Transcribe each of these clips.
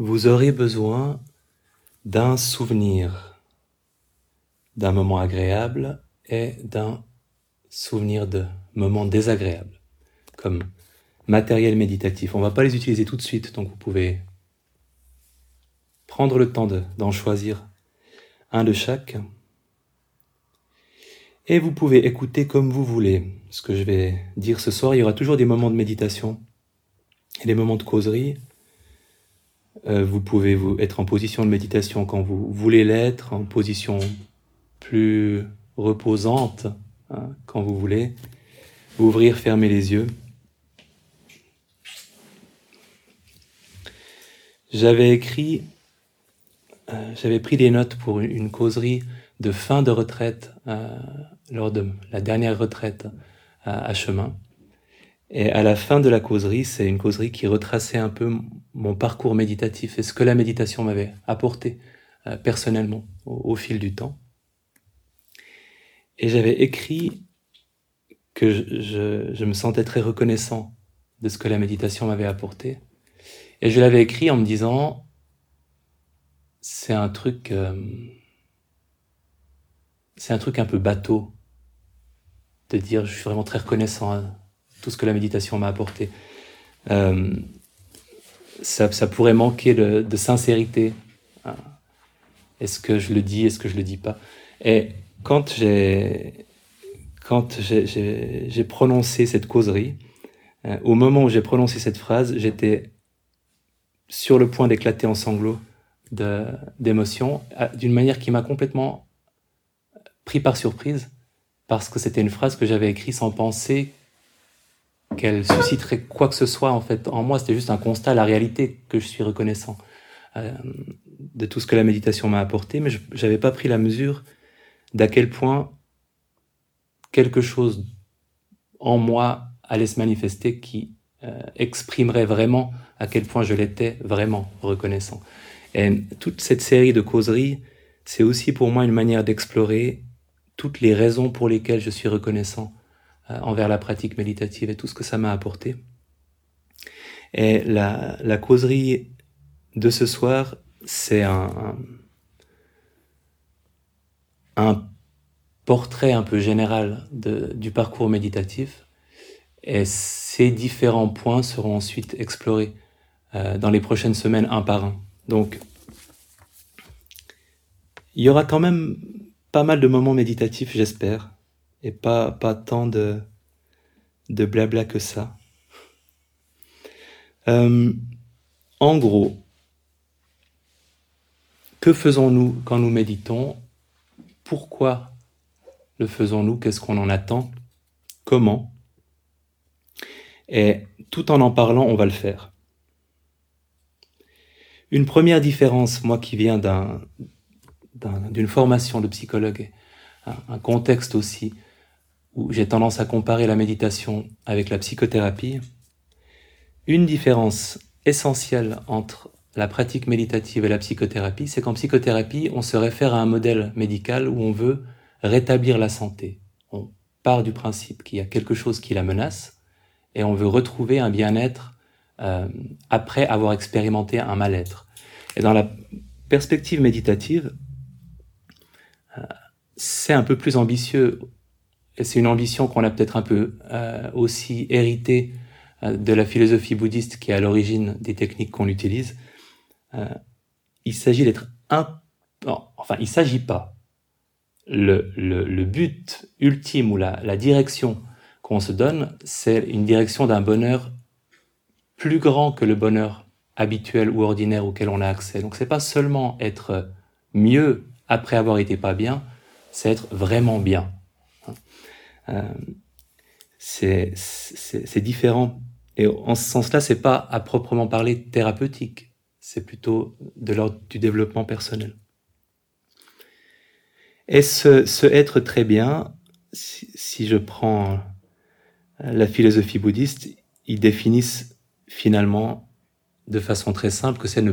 vous aurez besoin d'un souvenir, d'un moment agréable et d'un souvenir de moments désagréables, comme matériel méditatif. On ne va pas les utiliser tout de suite, donc vous pouvez prendre le temps d'en choisir un de chaque. Et vous pouvez écouter comme vous voulez ce que je vais dire ce soir. Il y aura toujours des moments de méditation et des moments de causerie. Euh, vous pouvez vous être en position de méditation quand vous voulez l'être, en position plus reposante hein, quand vous voulez. Ouvrir, fermer les yeux. J'avais écrit, euh, j'avais pris des notes pour une causerie de fin de retraite euh, lors de la dernière retraite à chemin. Et à la fin de la causerie, c'est une causerie qui retraçait un peu mon parcours méditatif et ce que la méditation m'avait apporté euh, personnellement au, fil du temps. Et j'avais écrit que je, je, me sentais très reconnaissant de ce que la méditation m'avait apporté. Et je l'avais écrit en me disant, c'est un truc, euh, c'est un truc un peu bateau de dire je suis vraiment très reconnaissant à tout ce que la méditation m'a apporté. Euh, ça, pourrait manquer de, sincérité. Hein. Est-ce que je le dis, est-ce que je le dis pas? Et quand j'ai quand j'ai prononcé cette causerie, euh, au moment où j'ai prononcé cette phrase, j'étais sur le point d'éclater en sanglots d'émotion, d'une manière qui m'a complètement pris par surprise parce que c'était une phrase que j'avais écrite sans penser qu'elle susciterait quoi que ce soit en fait en moi. C'était juste un constat, la réalité que je suis reconnaissant euh, de tout ce que la méditation m'a apporté, mais je n'avais pas pris la mesure d'à quel point quelque chose en moi allait se manifester qui euh, exprimerait vraiment à quel point je l'étais vraiment reconnaissant. Et toute cette série de causeries, c'est aussi pour moi une manière d'explorer toutes les raisons pour lesquelles je suis reconnaissant envers la pratique méditative et tout ce que ça m'a apporté. Et la, causerie de ce soir, c'est un, portrait un peu général du parcours méditatif. Et ces différents points seront ensuite explorés euh, dans les prochaines semaines un par un. Donc, il y aura quand même pas mal de moments méditatifs, j'espère, et pas, pas tant de, de blabla que ça. Euh, en gros, que faisons-nous quand nous méditons? Pourquoi le faisons-nous? Qu'est-ce qu'on en attend? Comment? Et tout en en parlant, on va le faire. Une première différence, moi qui viens d'un d'une formation de psychologue, un, contexte aussi où j'ai tendance à comparer la méditation avec la psychothérapie, une différence essentielle entre la pratique méditative et la psychothérapie, c'est qu'en psychothérapie, on se réfère à un modèle médical où on veut rétablir la santé. On part du principe qu'il y a quelque chose qui la menace et on veut retrouver un bien-être euh, après avoir expérimenté un mal-être. Et dans la perspective méditative, c'est un peu plus ambitieux. C'est une ambition qu'on a peut-être un peu euh, aussi héritée euh, de la philosophie bouddhiste qui est à l'origine des techniques qu'on utilise. Euh, il s'agit d'être un... enfin, il s'agit pas. Le, le, but ultime ou la, la direction qu'on se donne, c'est une direction d'un bonheur plus grand que le bonheur habituel ou ordinaire auquel on a accès. Donc c'est pas seulement être mieux après avoir été pas bien, c'est être vraiment bien. Euh, c'est différent. Et en ce sens-là, c'est pas à proprement parler thérapeutique. C'est plutôt de l'ordre du développement personnel. Et ce, être très bien, si, je prends la philosophie bouddhiste, ils définissent finalement de façon très simple que c'est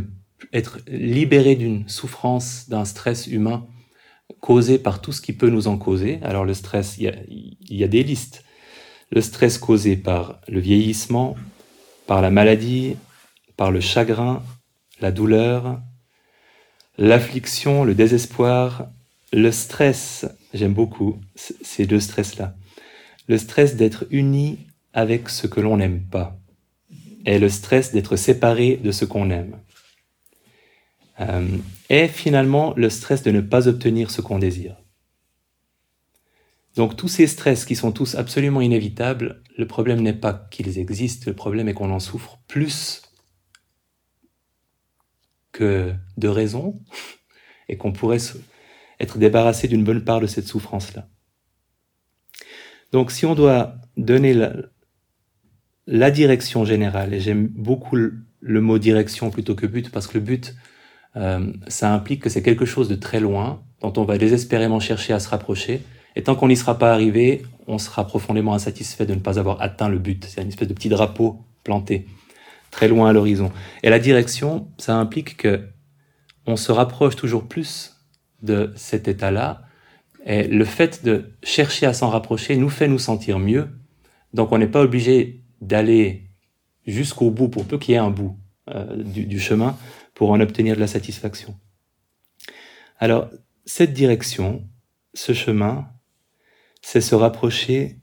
être libéré d'une souffrance, d'un stress humain causé par tout ce qui peut nous en causer. Alors le stress, il y a, des listes. Le stress causé par le vieillissement, par la maladie, par le chagrin, la douleur, l'affliction, le désespoir, le stress, j'aime beaucoup ces deux stress-là. Le stress d'être uni avec ce que l'on n'aime pas et le stress d'être séparé de ce qu'on aime. Euh, et finalement le stress de ne pas obtenir ce qu'on désire. Donc tous ces stress qui sont tous absolument inévitables, le problème n'est pas qu'ils existent, le problème est qu'on en souffre plus que de raison et qu'on pourrait être débarrassé d'une bonne part de cette souffrance-là. Donc si on doit donner la, direction générale, et j'aime beaucoup le, mot direction plutôt que but, parce que le but, euh, ça implique que c'est quelque chose de très loin, dont on va désespérément chercher à se rapprocher, et tant qu'on n'y sera pas arrivé, on sera profondément insatisfait de ne pas avoir atteint le but. C'est une espèce de petit drapeau planté très loin à l'horizon. Et la direction, ça implique que on se rapproche toujours plus de cet état-là. Et le fait de chercher à s'en rapprocher nous fait nous sentir mieux. Donc on n'est pas obligé d'aller jusqu'au bout, pour peu qu'il y ait un bout euh, du, du chemin, pour en obtenir de la satisfaction. Alors, cette direction, ce chemin, c'est se rapprocher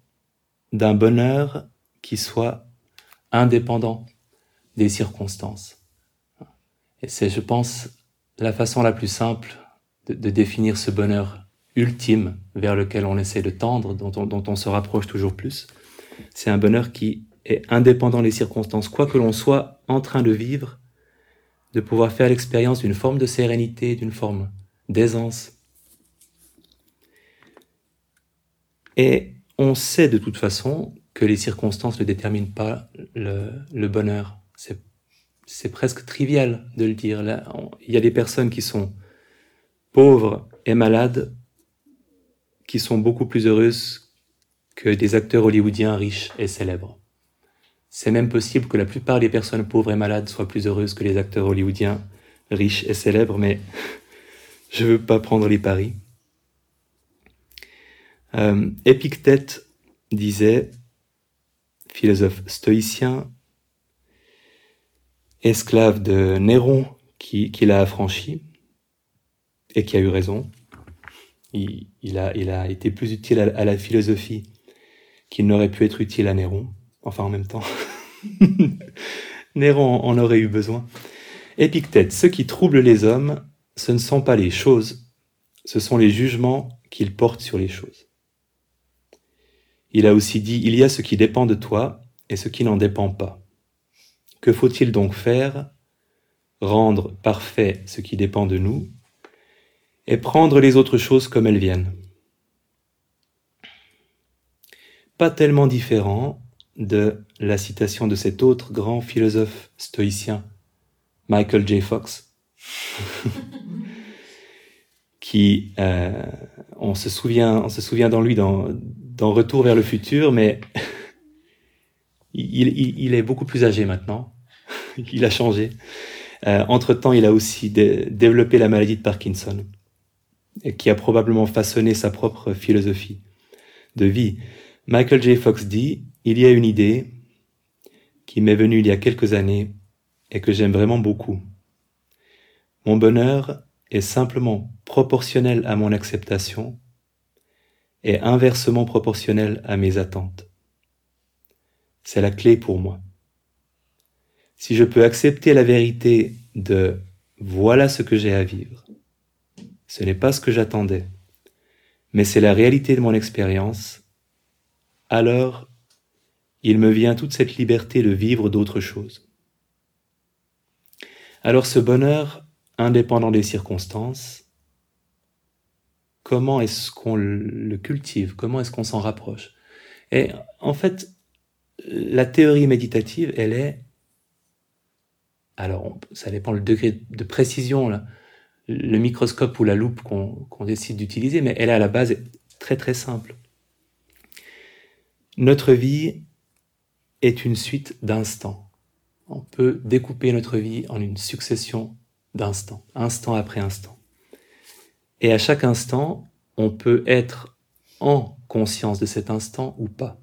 d'un bonheur qui soit indépendant des circonstances. Et c'est, je pense, la façon la plus simple de, définir ce bonheur ultime vers lequel on essaie de tendre, dont on, dont on se rapproche toujours plus. C'est un bonheur qui est indépendant des circonstances, quoi que l'on soit en train de vivre, de pouvoir faire l'expérience d'une forme de sérénité, d'une forme d'aisance. Et on sait de toute façon que les circonstances ne déterminent pas le, bonheur. C'est presque trivial de le dire. Il y a des personnes qui sont pauvres et malades qui sont beaucoup plus heureuses que des acteurs hollywoodiens riches et célèbres. C'est même possible que la plupart des personnes pauvres et malades soient plus heureuses que les acteurs hollywoodiens riches et célèbres, mais je veux pas prendre les paris. Euh, Épictète disait, philosophe stoïcien, esclave de Néron qui, l'a affranchi et qui a eu raison. Il a été plus utile à, la philosophie qu'il n'aurait pu être utile à Néron. Enfin, en même temps, Néron en aurait eu besoin. Épictète, ce qui trouble les hommes, ce ne sont pas les choses, ce sont les jugements qu'ils portent sur les choses. Il a aussi dit, il y a ce qui dépend de toi et ce qui n'en dépend pas. Que faut-il donc faire? Rendre parfait ce qui dépend de nous et prendre les autres choses comme elles viennent. Pas tellement différent de la citation de cet autre grand philosophe stoïcien, Michael J. Fox, qui, euh, on se souvient, on se souvient dans lui dans, dans Retour vers le futur, mais il, il, est beaucoup plus âgé maintenant. il a changé. Euh, entre-temps, il a aussi développé la maladie de Parkinson, qui a probablement façonné sa propre philosophie de vie. Michael J. Fox dit, il y a une idée qui m'est venue il y a quelques années et que j'aime vraiment beaucoup. Mon bonheur est simplement proportionnel à mon acceptation et inversement proportionnel à mes attentes. C'est la clé pour moi si je peux accepter la vérité de voilà ce que j'ai à vivre, ce n'est pas ce que j'attendais, mais c'est la réalité de mon expérience, alors il me vient toute cette liberté de vivre d'autres choses. Alors ce bonheur, indépendant des circonstances, comment est-ce qu'on le cultive? Comment est-ce qu'on s'en rapproche? Et en fait, la théorie méditative, elle est alors, ça dépend le degré de précision, le microscope ou la loupe qu'on décide d'utiliser, mais elle est à la base très très simple. Notre vie est une suite d'instants. On peut découper notre vie en une succession d'instants, instant après instant. Et à chaque instant, on peut être en conscience de cet instant ou pas.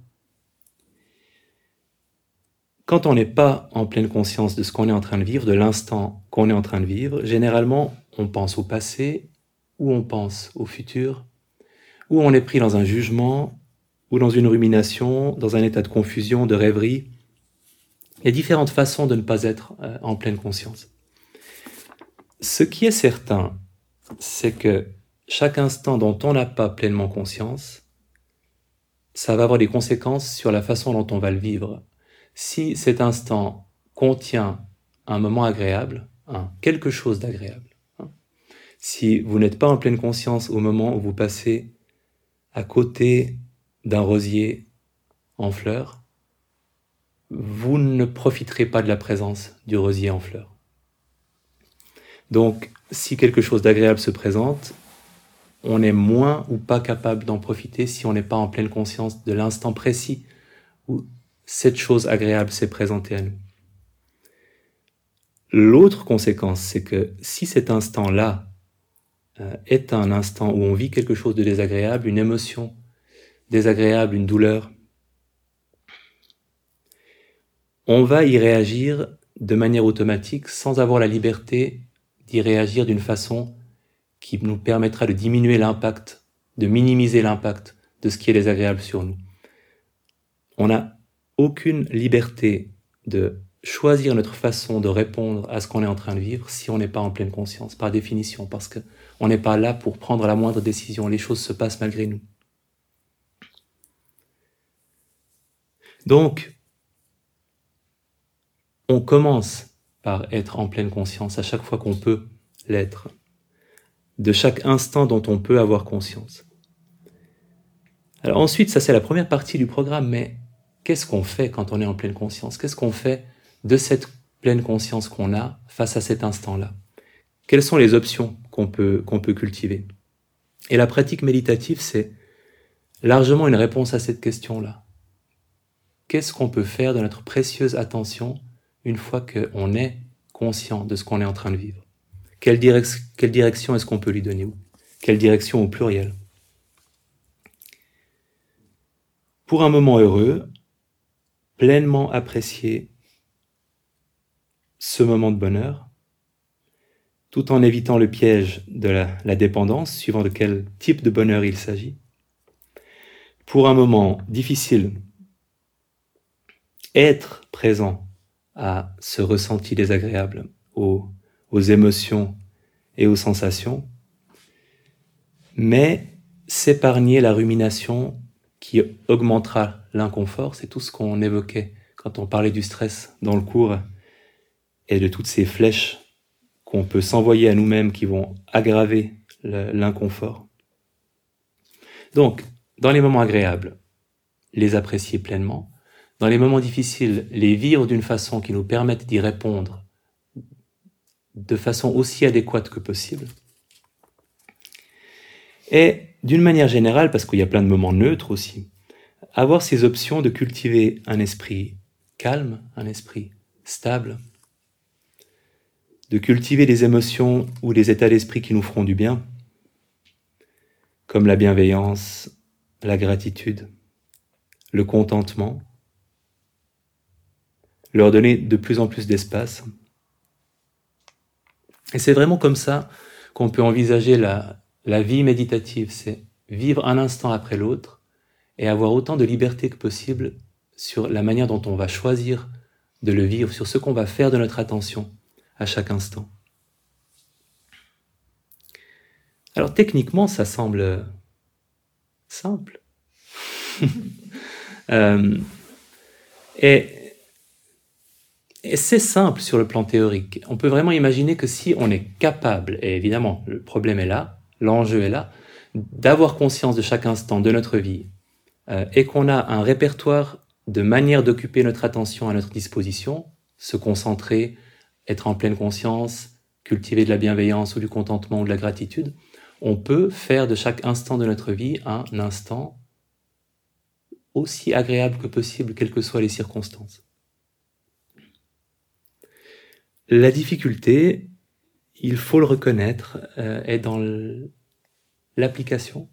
quand on n'est pas en pleine conscience de ce qu'on est en train de vivre, de l'instant qu'on est en train de vivre, généralement, on pense au passé ou on pense au futur, ou on est pris dans un jugement ou dans une rumination, dans un état de confusion, de rêverie. Il y a différentes façons de ne pas être euh, en pleine conscience. Ce qui est certain, c'est que chaque instant dont on n'a pas pleinement conscience, ça va avoir des conséquences sur la façon dont on va le vivre. Si cet instant contient un moment agréable, quelque chose d'agréable, hein, si vous n'êtes pas en pleine conscience au moment où vous passez à côté d'un rosier en fleurs, vous ne profiterez pas de la présence du rosier en fleurs. Donc, si quelque chose d'agréable se présente, on est moins ou pas capable d'en profiter si on n'est pas en pleine conscience de l'instant précis où cette chose agréable s'est présentée à nous. L'autre conséquence, c'est que si cet instant-là euh, est un instant où on vit quelque chose de désagréable, une émotion désagréable, une douleur, on va y réagir de manière automatique sans avoir la liberté d'y réagir d'une façon qui nous permettra de diminuer l'impact, de minimiser l'impact de ce qui est désagréable sur nous. On n'a aucune liberté de choisir notre façon de répondre à ce qu'on est en train de vivre si on n'est pas en pleine conscience, par définition, parce qu'on n'est pas là pour prendre la moindre décision, les choses se passent malgré nous. Donc, on commence par être en pleine conscience à chaque fois qu'on peut l'être, de chaque instant dont on peut avoir conscience. Alors ensuite, ça c'est la première partie du programme, mais qu'est-ce qu'on fait quand on est en pleine conscience? Qu'est-ce qu'on fait de cette pleine conscience qu'on a face à cet instant-là? Quelles sont les options qu'on peut, qu'on peut cultiver? Et la pratique méditative, c'est largement une réponse à cette question-là qu'est-ce qu'on peut faire de notre précieuse attention une fois qu'on est conscient de ce qu'on est en train de vivre? Quelle, direction est-ce qu'on peut lui donner Quelle direction au pluriel? Pour un moment heureux, pleinement apprécier ce moment de bonheur, tout en évitant le piège de la dépendance, suivant de quel type de bonheur il s'agit. Pour un moment difficile, être présent à ce ressenti désagréable, aux, émotions et aux sensations, mais s'épargner la rumination qui augmentera l'inconfort, c'est tout ce qu'on évoquait quand on parlait du stress dans le cours et de toutes ces flèches qu'on peut s'envoyer à nous-mêmes qui vont aggraver l'inconfort. Donc, dans les moments agréables, les apprécier pleinement, dans les moments difficiles, les vivre d'une façon qui nous permette d'y répondre de façon aussi adéquate que possible. Et d'une manière générale, parce qu'il y a plein de moments neutres aussi, avoir ces options de cultiver un esprit calme, un esprit stable, de cultiver des émotions ou des états d'esprit qui nous feront du bien, comme la bienveillance, la gratitude, le contentement, leur donner de plus en plus d'espace. Et c'est vraiment comme ça qu'on peut envisager la, la vie méditative, c'est vivre un instant après l'autre et avoir autant de liberté que possible sur la manière dont on va choisir de le vivre, sur ce qu'on va faire de notre attention à chaque instant. Alors techniquement, ça semble simple. euh, et c'est simple sur le plan théorique. On peut vraiment imaginer que si on est capable, et évidemment le problème est là, l'enjeu est là, d'avoir conscience de chaque instant de notre vie, euh, et qu'on a un répertoire de manières d'occuper notre attention à notre disposition, se concentrer, être en pleine conscience, cultiver de la bienveillance ou du contentement ou de la gratitude, on peut faire de chaque instant de notre vie un instant aussi agréable que possible, quelles que soient les circonstances. La difficulté, il faut le reconnaître, euh, est dans l'application,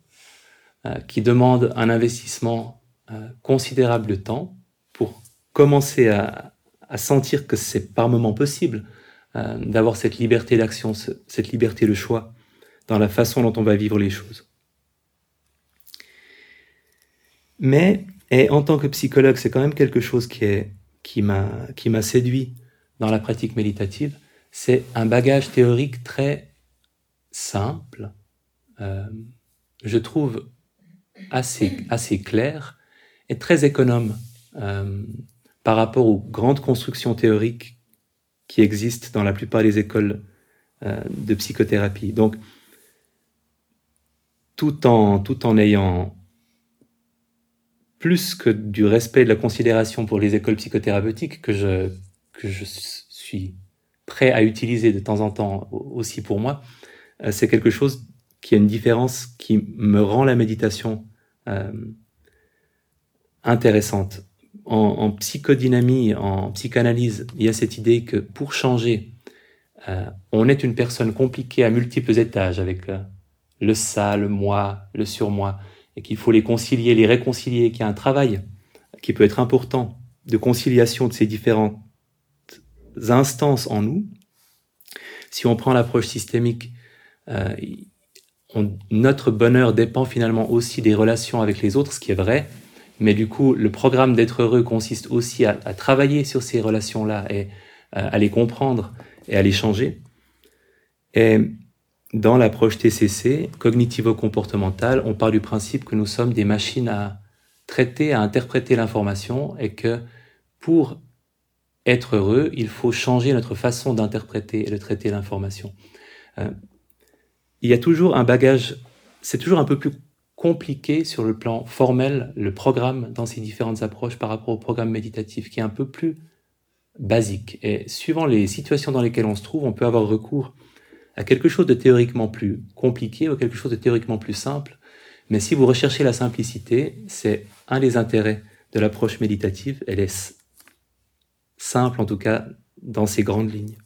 euh, qui demande un investissement euh, considérable de temps pour commencer à, sentir que c'est par moment possible d'avoir cette liberté d'action, cette liberté de choix dans la façon dont on va vivre les choses. Mais, et en tant que psychologue, c'est quand même quelque chose qui m'a séduit dans la pratique méditative. C'est un bagage théorique très simple, euh, je trouve assez, assez clair et très économe euh, par rapport aux grandes constructions théoriques qui existent dans la plupart des écoles euh, de psychothérapie. Donc, tout en, tout en ayant plus que du respect et de la considération pour les écoles psychothérapeutiques que je, que je suis prêt à utiliser de temps en temps aussi pour moi, euh, c'est quelque chose qui a une différence qui me rend la méditation euh, intéressante. En, psychodynamie, en psychanalyse, il y a cette idée que pour changer, euh, on est une personne compliquée à multiples étages avec euh, le ça, le moi, le surmoi, et qu'il faut les concilier, les réconcilier, qu'il y a un travail qui peut être important de conciliation de ces différentes instances en nous. Si on prend l'approche systémique, euh, notre bonheur dépend finalement aussi des relations avec les autres, ce qui est vrai. Mais du coup, le programme d'être heureux consiste aussi à, travailler sur ces relations-là et euh, à les comprendre et à les changer. Et dans l'approche TCC, cognitivo-comportementale, on part du principe que nous sommes des machines à traiter, à interpréter l'information et que pour être heureux, il faut changer notre façon d'interpréter et de traiter l'information. Euh, il y a toujours un bagage, c'est toujours un peu plus compliqué sur le plan formel, le programme dans ces différentes approches par rapport au programme méditatif qui est un peu plus basique. Et suivant les situations dans lesquelles on se trouve, on peut avoir recours à quelque chose de théoriquement plus compliqué ou quelque chose de théoriquement plus simple. Mais si vous recherchez la simplicité, c'est un des intérêts de l'approche méditative. Elle est simple, en tout cas, dans ses grandes lignes.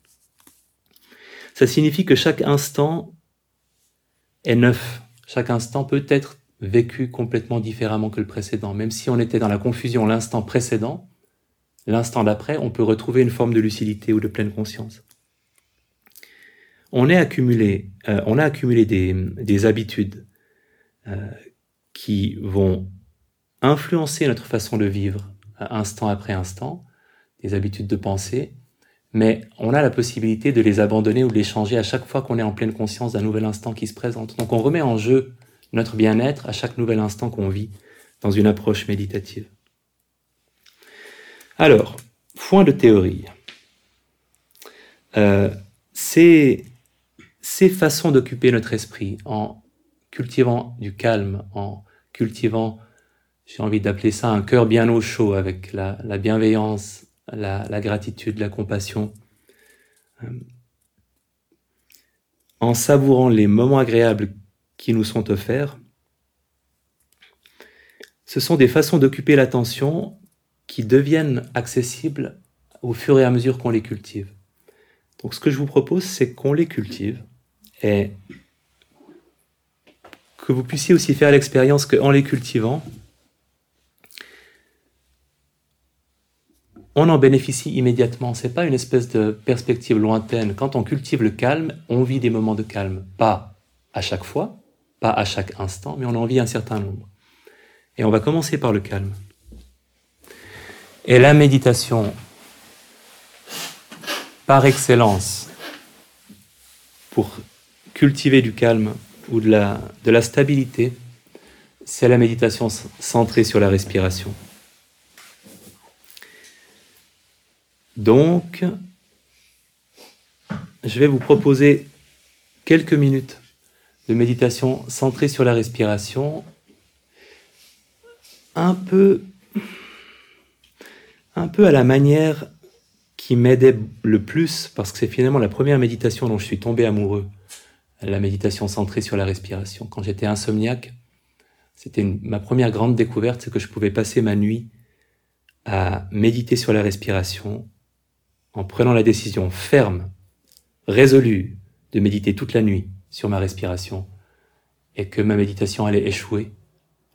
Ça signifie que chaque instant est neuf. Chaque instant peut être vécu complètement différemment que le précédent. Même si on était dans la confusion l'instant précédent, l'instant d'après, on peut retrouver une forme de lucidité ou de pleine conscience. On, est accumulé, euh, on a accumulé des, des habitudes euh, qui vont influencer notre façon de vivre euh, instant après instant, des habitudes de pensée, mais on a la possibilité de les abandonner ou de les changer à chaque fois qu'on est en pleine conscience d'un nouvel instant qui se présente. Donc on remet en jeu notre bien-être à chaque nouvel instant qu'on vit dans une approche méditative. Alors, point de théorie. Euh, ces, ces façons d'occuper notre esprit en cultivant du calme, en cultivant, j'ai envie d'appeler ça un cœur bien au chaud avec la, la bienveillance, la, gratitude, la compassion. Euh, en savourant les moments agréables qui nous sont offerts, ce sont des façons d'occuper l'attention qui deviennent accessibles au fur et à mesure qu'on les cultive. Donc ce que je vous propose, c'est qu'on les cultive et que vous puissiez aussi faire l'expérience qu'en les cultivant, on en bénéficie immédiatement. C'est pas une espèce de perspective lointaine. Quand on cultive le calme, on vit des moments de calme. Pas à chaque fois, pas à chaque instant, mais on en vit un certain nombre. Et on va commencer par le calme. Et la méditation, par excellence, pour cultiver du calme ou de la, de la stabilité, c'est la méditation centrée sur la respiration. Donc, je vais vous proposer quelques minutes de méditation centrée sur la respiration, un peu, un peu à la manière qui m'aidait le plus, parce que c'est finalement la première méditation dont je suis tombé amoureux, la méditation centrée sur la respiration. Quand j'étais insomniaque, c'était ma première grande découverte, c'est que je pouvais passer ma nuit à méditer sur la respiration, en prenant la décision ferme, résolue de méditer toute la nuit sur ma respiration et que ma méditation allait échouer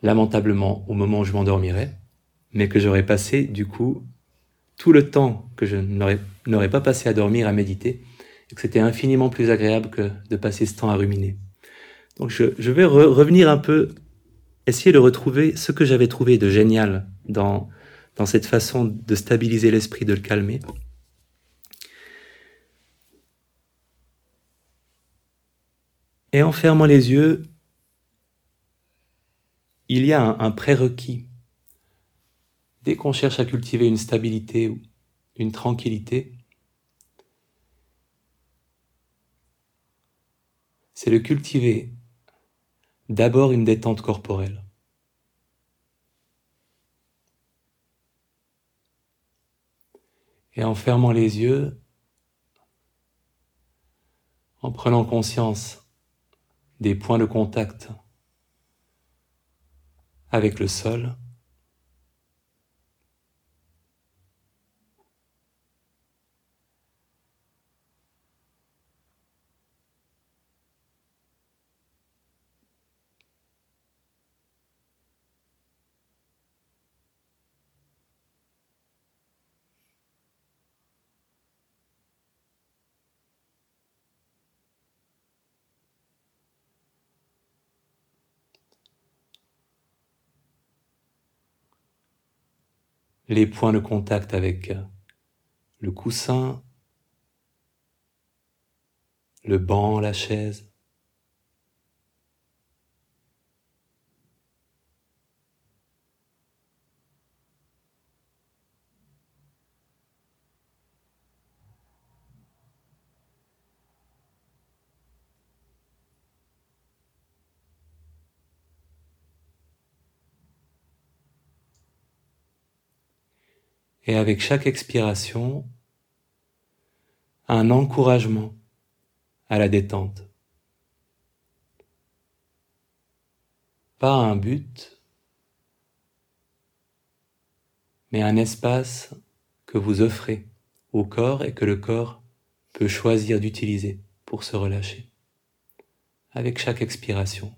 lamentablement au moment où je m'endormirais, mais que j'aurais passé du coup tout le temps que je n'aurais pas passé à dormir, à méditer, et que c'était infiniment plus agréable que de passer ce temps à ruminer. Donc je, vais revenir un peu, essayer de retrouver ce que j'avais trouvé de génial dans, dans cette façon de stabiliser l'esprit, de le calmer. Et en fermant les yeux, il y a un, prérequis. Dès qu'on cherche à cultiver une stabilité ou une tranquillité, c'est de cultiver d'abord une détente corporelle. Et en fermant les yeux, en prenant conscience des points de contact avec le sol. Les points de contact avec le coussin, le banc, la chaise. Et avec chaque expiration, un encouragement à la détente. Pas un but, mais un espace que vous offrez au corps et que le corps peut choisir d'utiliser pour se relâcher avec chaque expiration.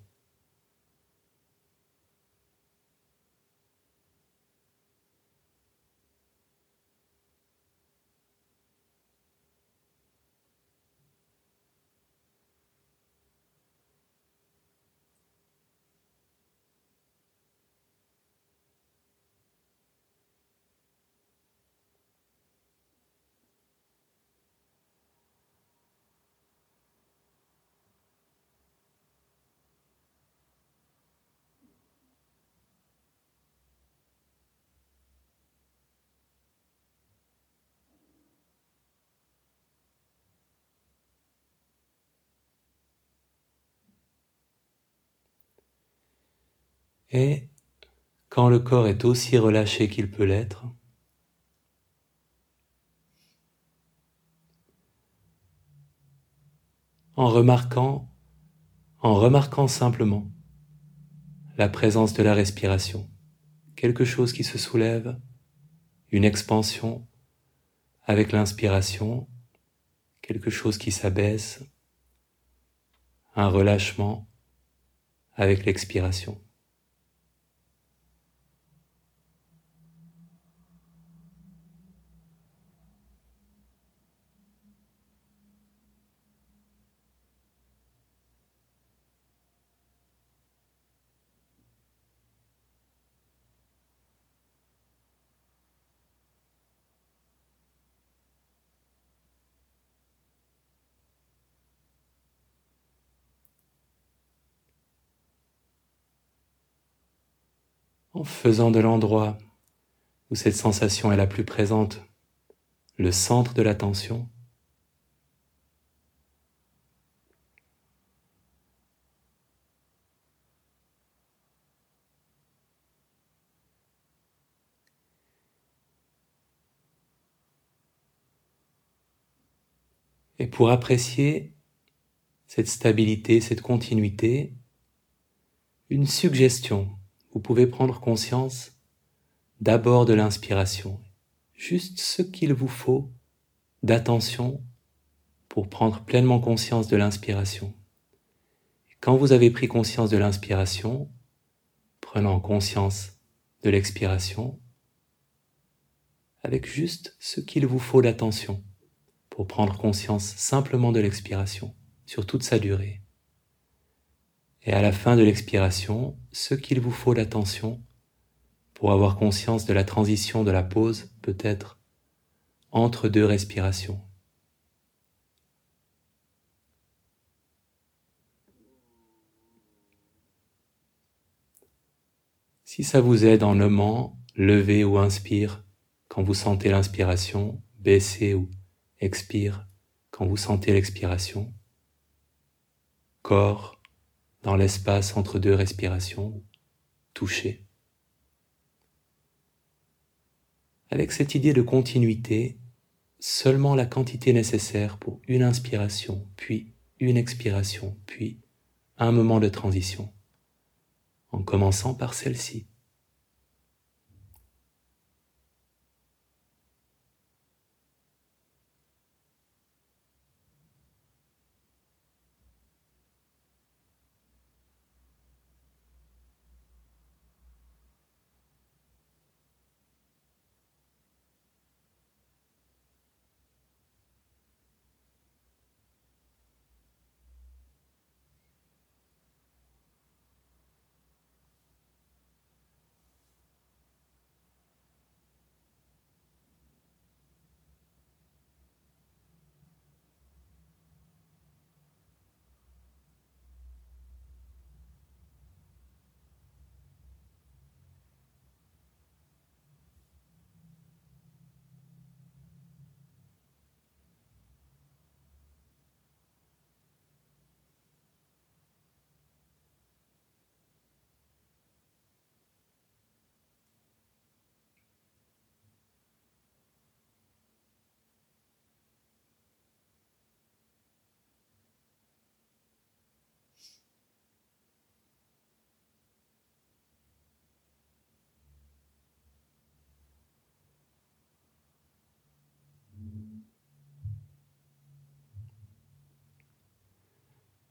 Et quand le corps est aussi relâché qu'il peut l'être, en remarquant, en remarquant simplement la présence de la respiration, quelque chose qui se soulève, une expansion avec l'inspiration, quelque chose qui s'abaisse, un relâchement avec l'expiration. Faisant de l'endroit où cette sensation est la plus présente le centre de l'attention. Et pour apprécier cette stabilité, cette continuité, une suggestion vous pouvez prendre conscience d'abord de l'inspiration, juste ce qu'il vous faut d'attention pour prendre pleinement conscience de l'inspiration. Quand vous avez pris conscience de l'inspiration, prenant conscience de l'expiration, avec juste ce qu'il vous faut d'attention pour prendre conscience simplement de l'expiration sur toute sa durée. Et à la fin de l'expiration, ce qu'il vous faut d'attention pour avoir conscience de la transition de la pause peut-être entre deux respirations. Si ça vous aide en nommant, levez ou inspire quand vous sentez l'inspiration, baissez ou expire quand vous sentez l'expiration, corps dans l'espace entre deux respirations, toucher. Avec cette idée de continuité, seulement la quantité nécessaire pour une inspiration, puis une expiration, puis un moment de transition en commençant par celle-ci.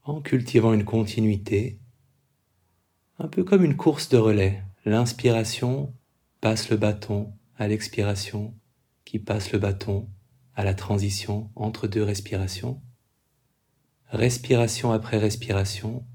En cultivant une continuité, un peu comme une course de relais. L'inspiration passe le bâton à l'expiration, qui passe le bâton à la transition entre deux respirations. Respiration après respiration,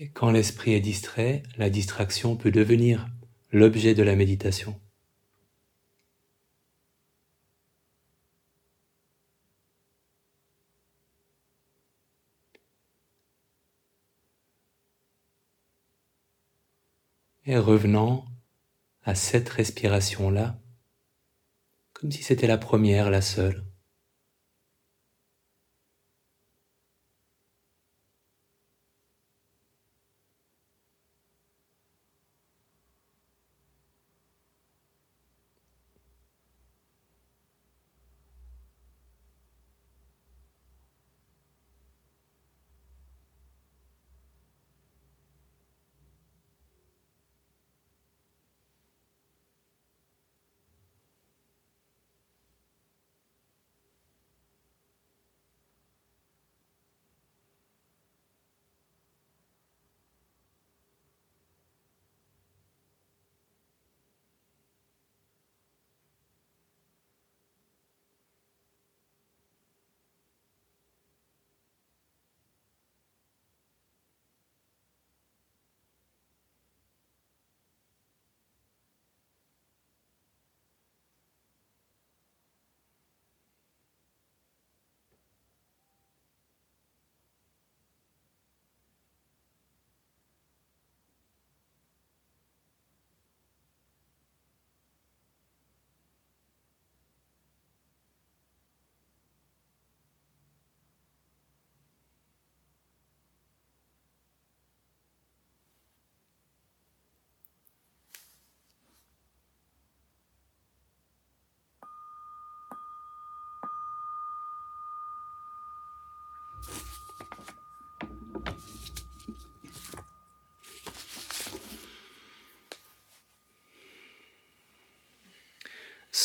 Et quand l'esprit est distrait, la distraction peut devenir l'objet de la méditation. Et revenant à cette respiration-là, comme si c'était la première, la seule.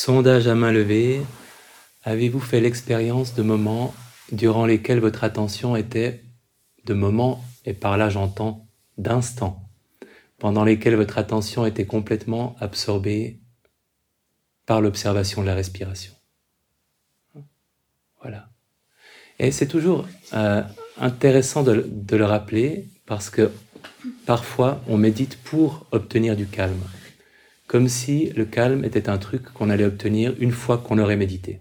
Sondage à main levée. Avez-vous fait l'expérience de moments durant lesquels votre attention était de moments, et par là j'entends d'instants, pendant lesquels votre attention était complètement absorbée par l'observation de la respiration? Voilà. Et c'est toujours euh, intéressant de, de le rappeler parce que parfois on médite pour obtenir du calme comme si le calme était un truc qu'on allait obtenir une fois qu'on aurait médité.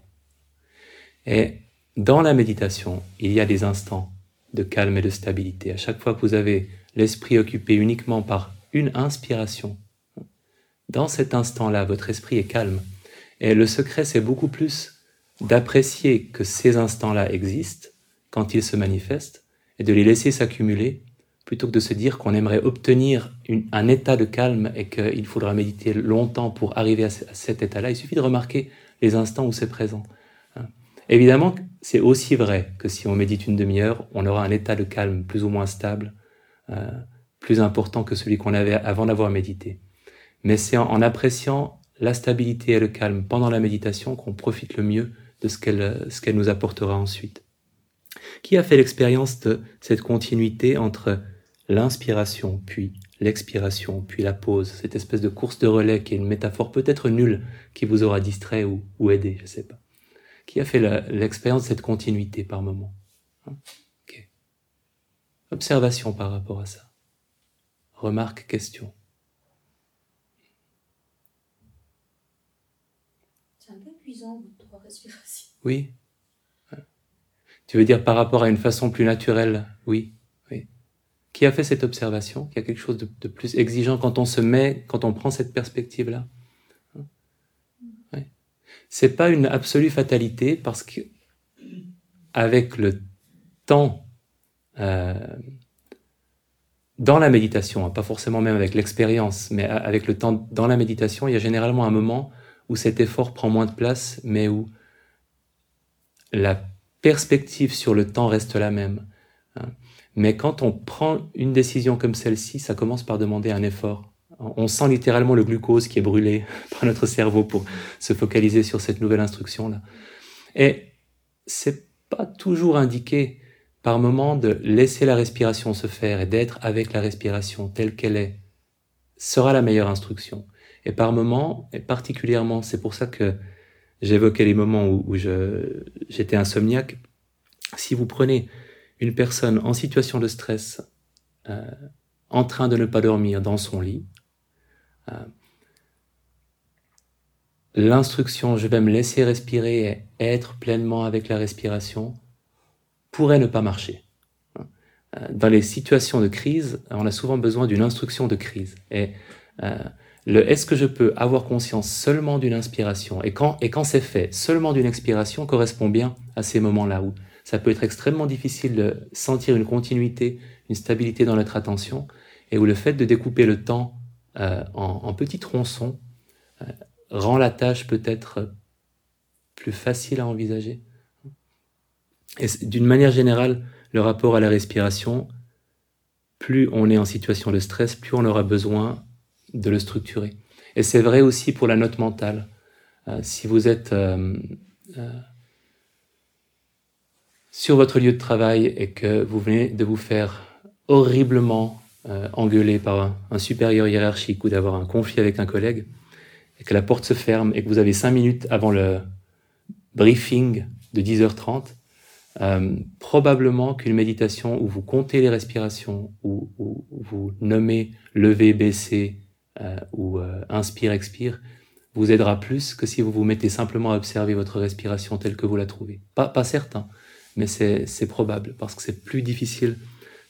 Et dans la méditation, il y a des instants de calme et de stabilité. À chaque fois que vous avez l'esprit occupé uniquement par une inspiration, dans cet instant-là, votre esprit est calme. Et le secret, c'est beaucoup plus d'apprécier que ces instants-là existent quand ils se manifestent et de les laisser s'accumuler plutôt que de se dire qu'on aimerait obtenir un état de calme et qu'il faudra méditer longtemps pour arriver à, cet état-là, il suffit de remarquer les instants où c'est présent. Hein. Évidemment, c'est aussi vrai que si on médite une demi-heure, on aura un état de calme plus ou moins stable, euh, plus important que celui qu'on avait avant d'avoir médité. Mais c'est en, appréciant la stabilité et le calme pendant la méditation qu'on profite le mieux de ce qu'elle nous apportera ensuite. Qui a fait l'expérience de cette continuité entre l'inspiration, puis l'expiration, puis la pause, cette espèce de course de relais qui est une métaphore peut-être nulle qui vous aura distrait ou, aidé, je ne sais pas. Qui a fait l'expérience de cette continuité par moment hein? Observation par rapport à ça. Remarque, question. C'est un peu épuisant, trois respirations. Oui. Tu veux dire par rapport à une façon plus naturelle Oui qui a fait cette observation, qu'il y a quelque chose de, plus exigeant quand on se met, quand on prend cette perspective-là. Ouais. C'est pas une absolue fatalité parce que avec le temps euh, dans la méditation, hein, pas forcément même avec l'expérience, mais avec le temps dans la méditation, il y a généralement un moment où cet effort prend moins de place, mais où la perspective sur le temps reste la même. Mais quand on prend une décision comme celle-ci, ça commence par demander un effort. On sent littéralement le glucose qui est brûlé par notre cerveau pour se focaliser sur cette nouvelle instruction-là. Et c'est pas toujours indiqué par moment de laisser la respiration se faire et d'être avec la respiration telle qu'elle est sera la meilleure instruction. Et par moment, et particulièrement, c'est pour ça que j'évoquais les moments où, où j'étais insomniaque, si vous prenez une personne en situation de stress, euh, en train de ne pas dormir dans son lit, euh, l'instruction je vais me laisser respirer et être pleinement avec la respiration pourrait ne pas marcher. Dans les situations de crise, on a souvent besoin d'une instruction de crise. Et euh, le est-ce que je peux avoir conscience seulement d'une inspiration et quand, et quand c'est fait, seulement d'une expiration correspond bien à ces moments-là où ça peut être extrêmement difficile de sentir une continuité, une stabilité dans notre attention et où le fait de découper le temps euh, en, petits tronçons euh, rend la tâche peut-être plus facile à envisager. D'une manière générale, le rapport à la respiration, plus on est en situation de stress, plus on aura besoin de le structurer. Et c'est vrai aussi pour la note mentale. Euh, si vous êtes sur votre lieu de travail et que vous venez de vous faire horriblement euh, engueuler par un, supérieur hiérarchique ou d'avoir un conflit avec un collègue, et que la porte se ferme et que vous avez cinq minutes avant le briefing de 10h30, euh, probablement qu'une méditation où vous comptez les respirations, où, vous nommez lever, baisser, euh, ou inspire, expire, vous aidera plus que si vous vous mettez simplement à observer votre respiration telle que vous la trouvez. Pas certain, mais c'est probable, parce que c'est plus difficile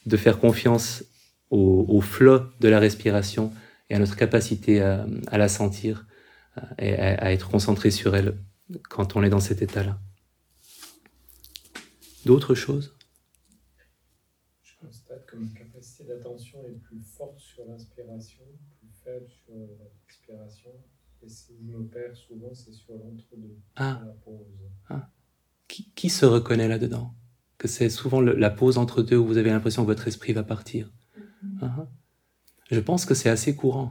de faire confiance au, au, flot de la respiration et à notre capacité à, à la sentir euh, et à, à, être concentré sur elle quand on est dans cet état-là. D'autres choses? Je constate que ma capacité d'attention est plus forte sur l'inspiration faible sur l'expiration. Et si je perds souvent, c'est sur l'entre-deux, ah. Ah. Qui, qui, se reconnaît là-dedans? Que c'est souvent le, la pause entre deux où vous avez l'impression que votre esprit va partir. Mm -hmm. uh -huh. Je pense que c'est assez courant.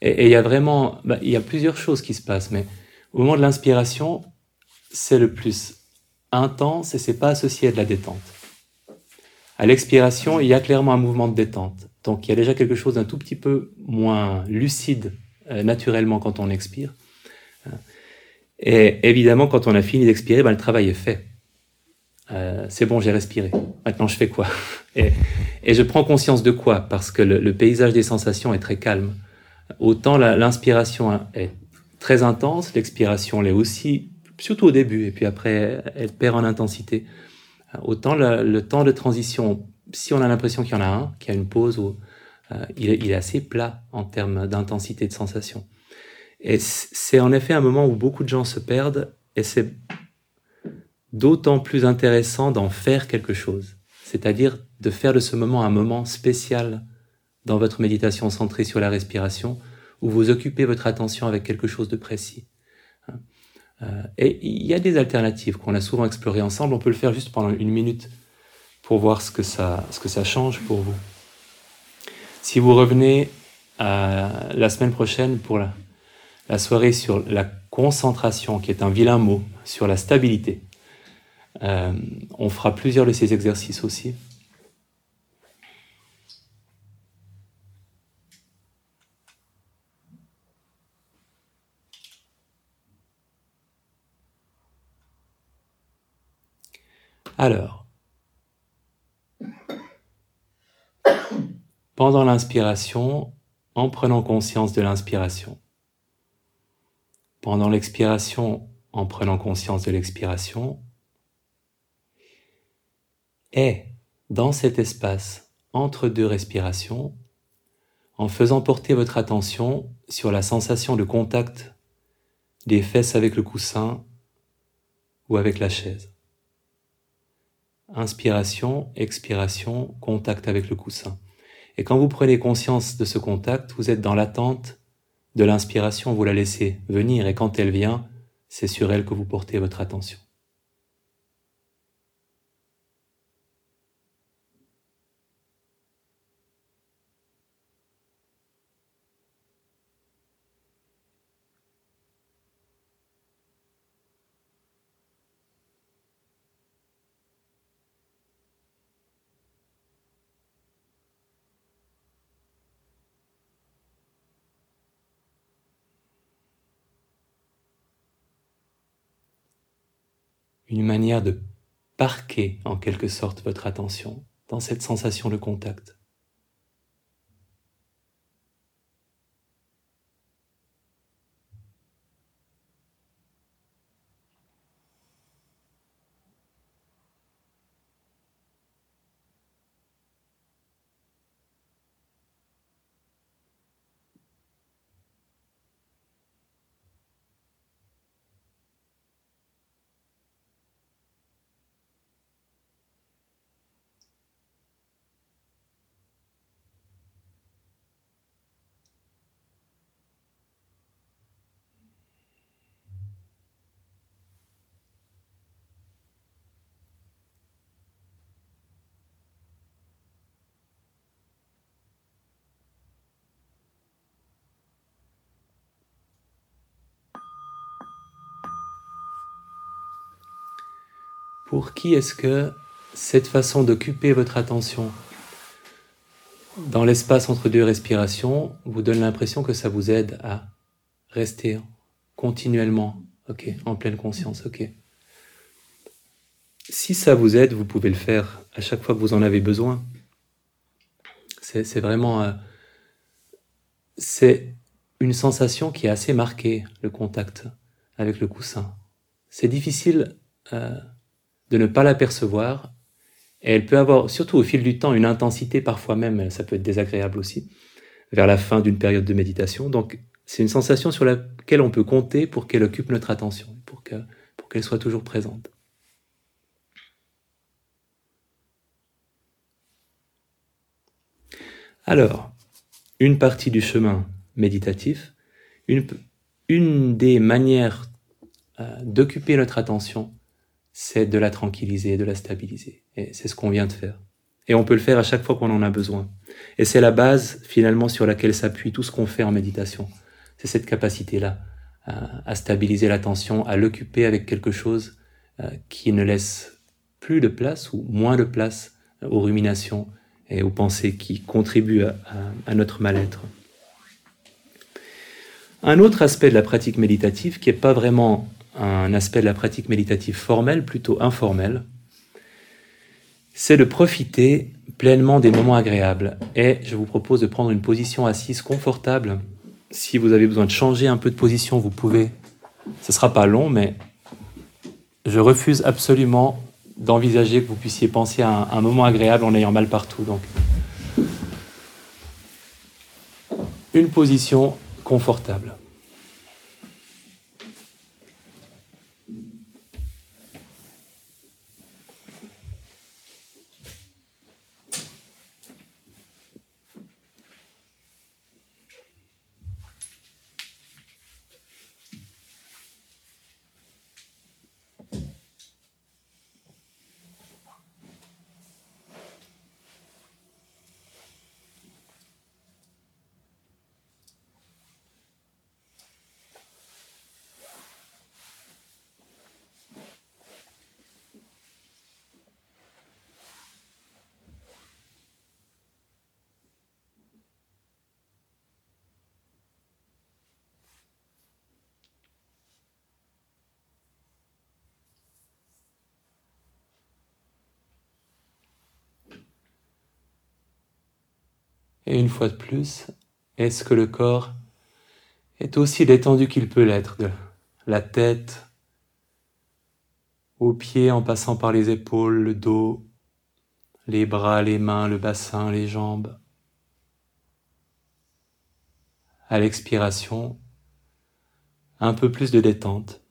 Et il y a vraiment, bah, il y a plusieurs choses qui se passent, mais au moment de l'inspiration, c'est le plus intense et c'est pas associé à de la détente. À l'expiration, il y a clairement un mouvement de détente. Donc il y a déjà quelque chose d'un tout petit peu moins lucide euh, naturellement quand on expire. Et évidemment, quand on a fini d'expirer, ben, le travail est fait. Euh, c'est bon, j'ai respiré. Maintenant, je fais quoi? Et, je prends conscience de quoi? Parce que le, paysage des sensations est très calme. Autant l'inspiration est très intense, l'expiration l'est aussi, surtout au début, et puis après, elle perd en intensité. Autant le, temps de transition si on a l'impression qu'il y en a un, qu'il y a une pause, euh, il, est, assez plat en termes d'intensité de sensation. Et c'est en effet un moment où beaucoup de gens se perdent, et c'est d'autant plus intéressant d'en faire quelque chose, c'est-à-dire de faire de ce moment un moment spécial dans votre méditation centrée sur la respiration, où vous occupez votre attention avec quelque chose de précis. Euh, et il y a des alternatives qu'on a souvent explorées ensemble. On peut le faire juste pendant une minute pour voir ce que ça, change pour vous. Si vous revenez à la semaine prochaine pour la, la soirée sur la concentration, qui est un vilain mot, sur la stabilité, euh, on fera plusieurs de ces exercices aussi. Alors, pendant l'inspiration en prenant conscience de l'inspiration. Pendant l'expiration en prenant conscience de l'expiration. Et dans cet espace entre deux respirations, en faisant porter votre attention sur la sensation de contact des fesses avec le coussin ou avec la chaise. Inspiration, expiration, contact avec le coussin. Et quand vous prenez conscience de ce contact, vous êtes dans l'attente de l'inspiration, vous la laissez venir, et quand elle vient, c'est sur elle que vous portez votre attention. Une manière de parquer en quelque sorte votre attention dans cette sensation de contact. Pour qui est-ce que cette façon d'occuper votre attention dans l'espace entre deux respirations vous donne l'impression que ça vous aide à rester continuellement, ok, en pleine conscience, ok. Si ça vous aide, vous pouvez le faire à chaque fois que vous en avez besoin. C'est vraiment, euh, c'est une sensation qui est assez marquée, le contact avec le coussin. C'est difficile euh, de ne pas l'apercevoir et elle peut avoir, surtout au fil du temps, une intensité, parfois même, ça peut être désagréable aussi, vers la fin d'une période de méditation. Donc, c'est une sensation sur laquelle on peut compter pour qu'elle occupe notre attention, pour qu'elle soit toujours présente. Alors, une partie du chemin méditatif, une, une des manières euh, d'occuper notre attention, c'est de la tranquilliser, de la stabiliser. Et c'est ce qu'on vient de faire. Et on peut le faire à chaque fois qu'on en a besoin. Et c'est la base finalement sur laquelle s'appuie tout ce qu'on fait en méditation. C'est cette capacité-là à, stabiliser l'attention, à l'occuper avec quelque chose euh, qui ne laisse plus de place ou moins de place aux ruminations et aux pensées qui contribuent à, à notre mal-être. Un autre aspect de la pratique méditative qui n'est pas vraiment un aspect de la pratique méditative formelle, plutôt informelle, c'est de profiter pleinement des moments agréables. Et je vous propose de prendre une position assise confortable. Si vous avez besoin de changer un peu de position, vous pouvez. Ce ne sera pas long, mais je refuse absolument d'envisager que vous puissiez penser à un, moment agréable en ayant mal partout. Donc, une position confortable. Et une fois de plus, est-ce que le corps est aussi détendu qu'il peut l'être, la tête aux pieds en passant par les épaules, le dos, les bras, les mains, le bassin, les jambes? À l'expiration, un peu plus de détente.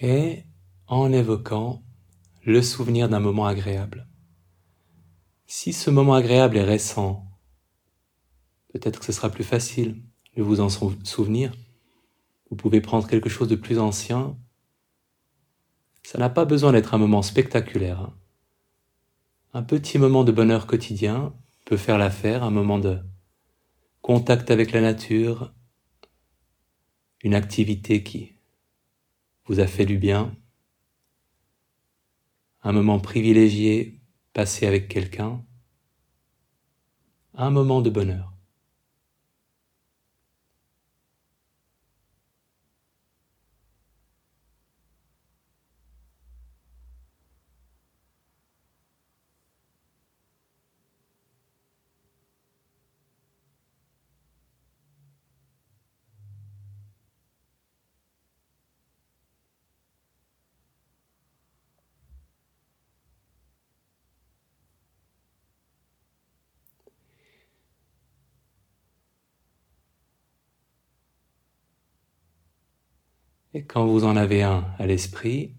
Et en évoquant le souvenir d'un moment agréable. Si ce moment agréable est récent, peut-être que ce sera plus facile de vous en souvenir. Vous pouvez prendre quelque chose de plus ancien. Ça n'a pas besoin d'être un moment spectaculaire. Un petit moment de bonheur quotidien peut faire l'affaire, un moment de contact avec la nature, une activité qui vous a fait du bien, un moment privilégié passé avec quelqu'un, un moment de bonheur. Quand vous en avez un à l'esprit,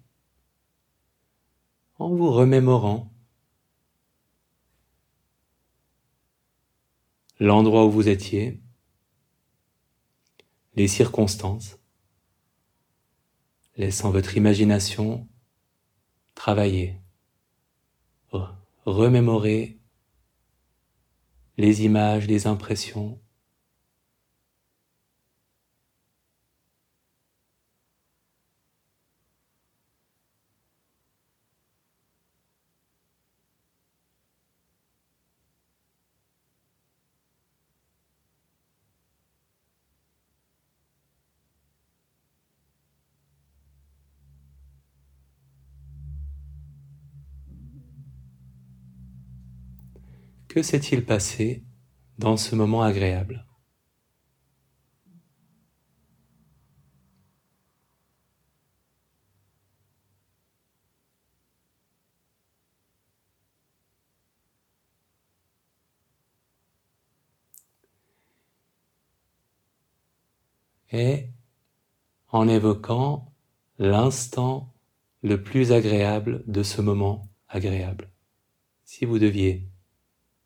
en vous remémorant l'endroit où vous étiez, les circonstances, laissant votre imagination travailler, remémorer les images, les impressions, Que s'est-il passé dans ce moment agréable? Et en évoquant l'instant le plus agréable de ce moment agréable. Si vous deviez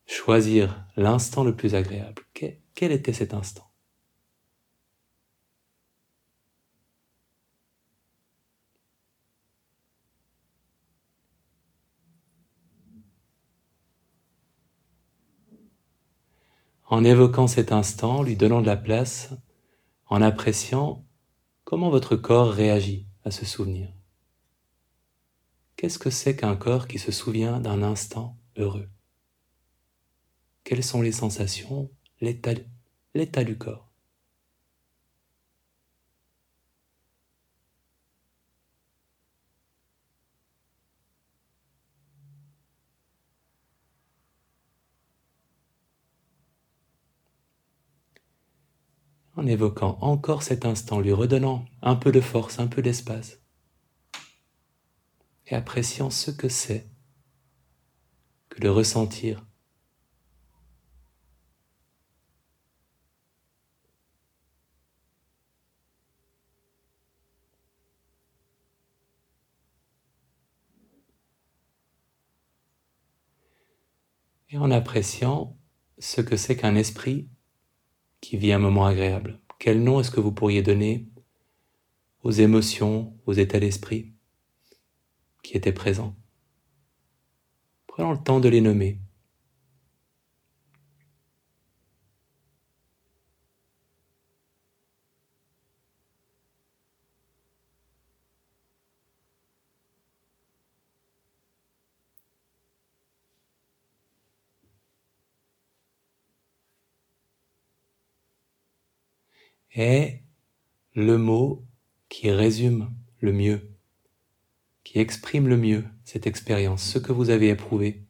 choisir l'instant le plus agréable. Quel était cet instant? En évoquant cet instant, lui donnant de la place, en appréciant comment votre corps réagit à ce souvenir. Qu'est-ce que c'est qu'un corps qui se souvient d'un instant heureux? Quelles sont les sensations, l'état, du corps? en évoquant encore cet instant, lui redonnant un peu de force, un peu d'espace, et appréciant ce que c'est que de ressentir et en appréciant ce que c'est qu'un esprit qui vit un moment agréable. Quel nom est-ce que vous pourriez donner aux émotions, aux états d'esprit qui étaient présents? Prenons le temps de les nommer. Est le mot qui résume le mieux, qui exprime le mieux cette expérience, ce que vous avez éprouvé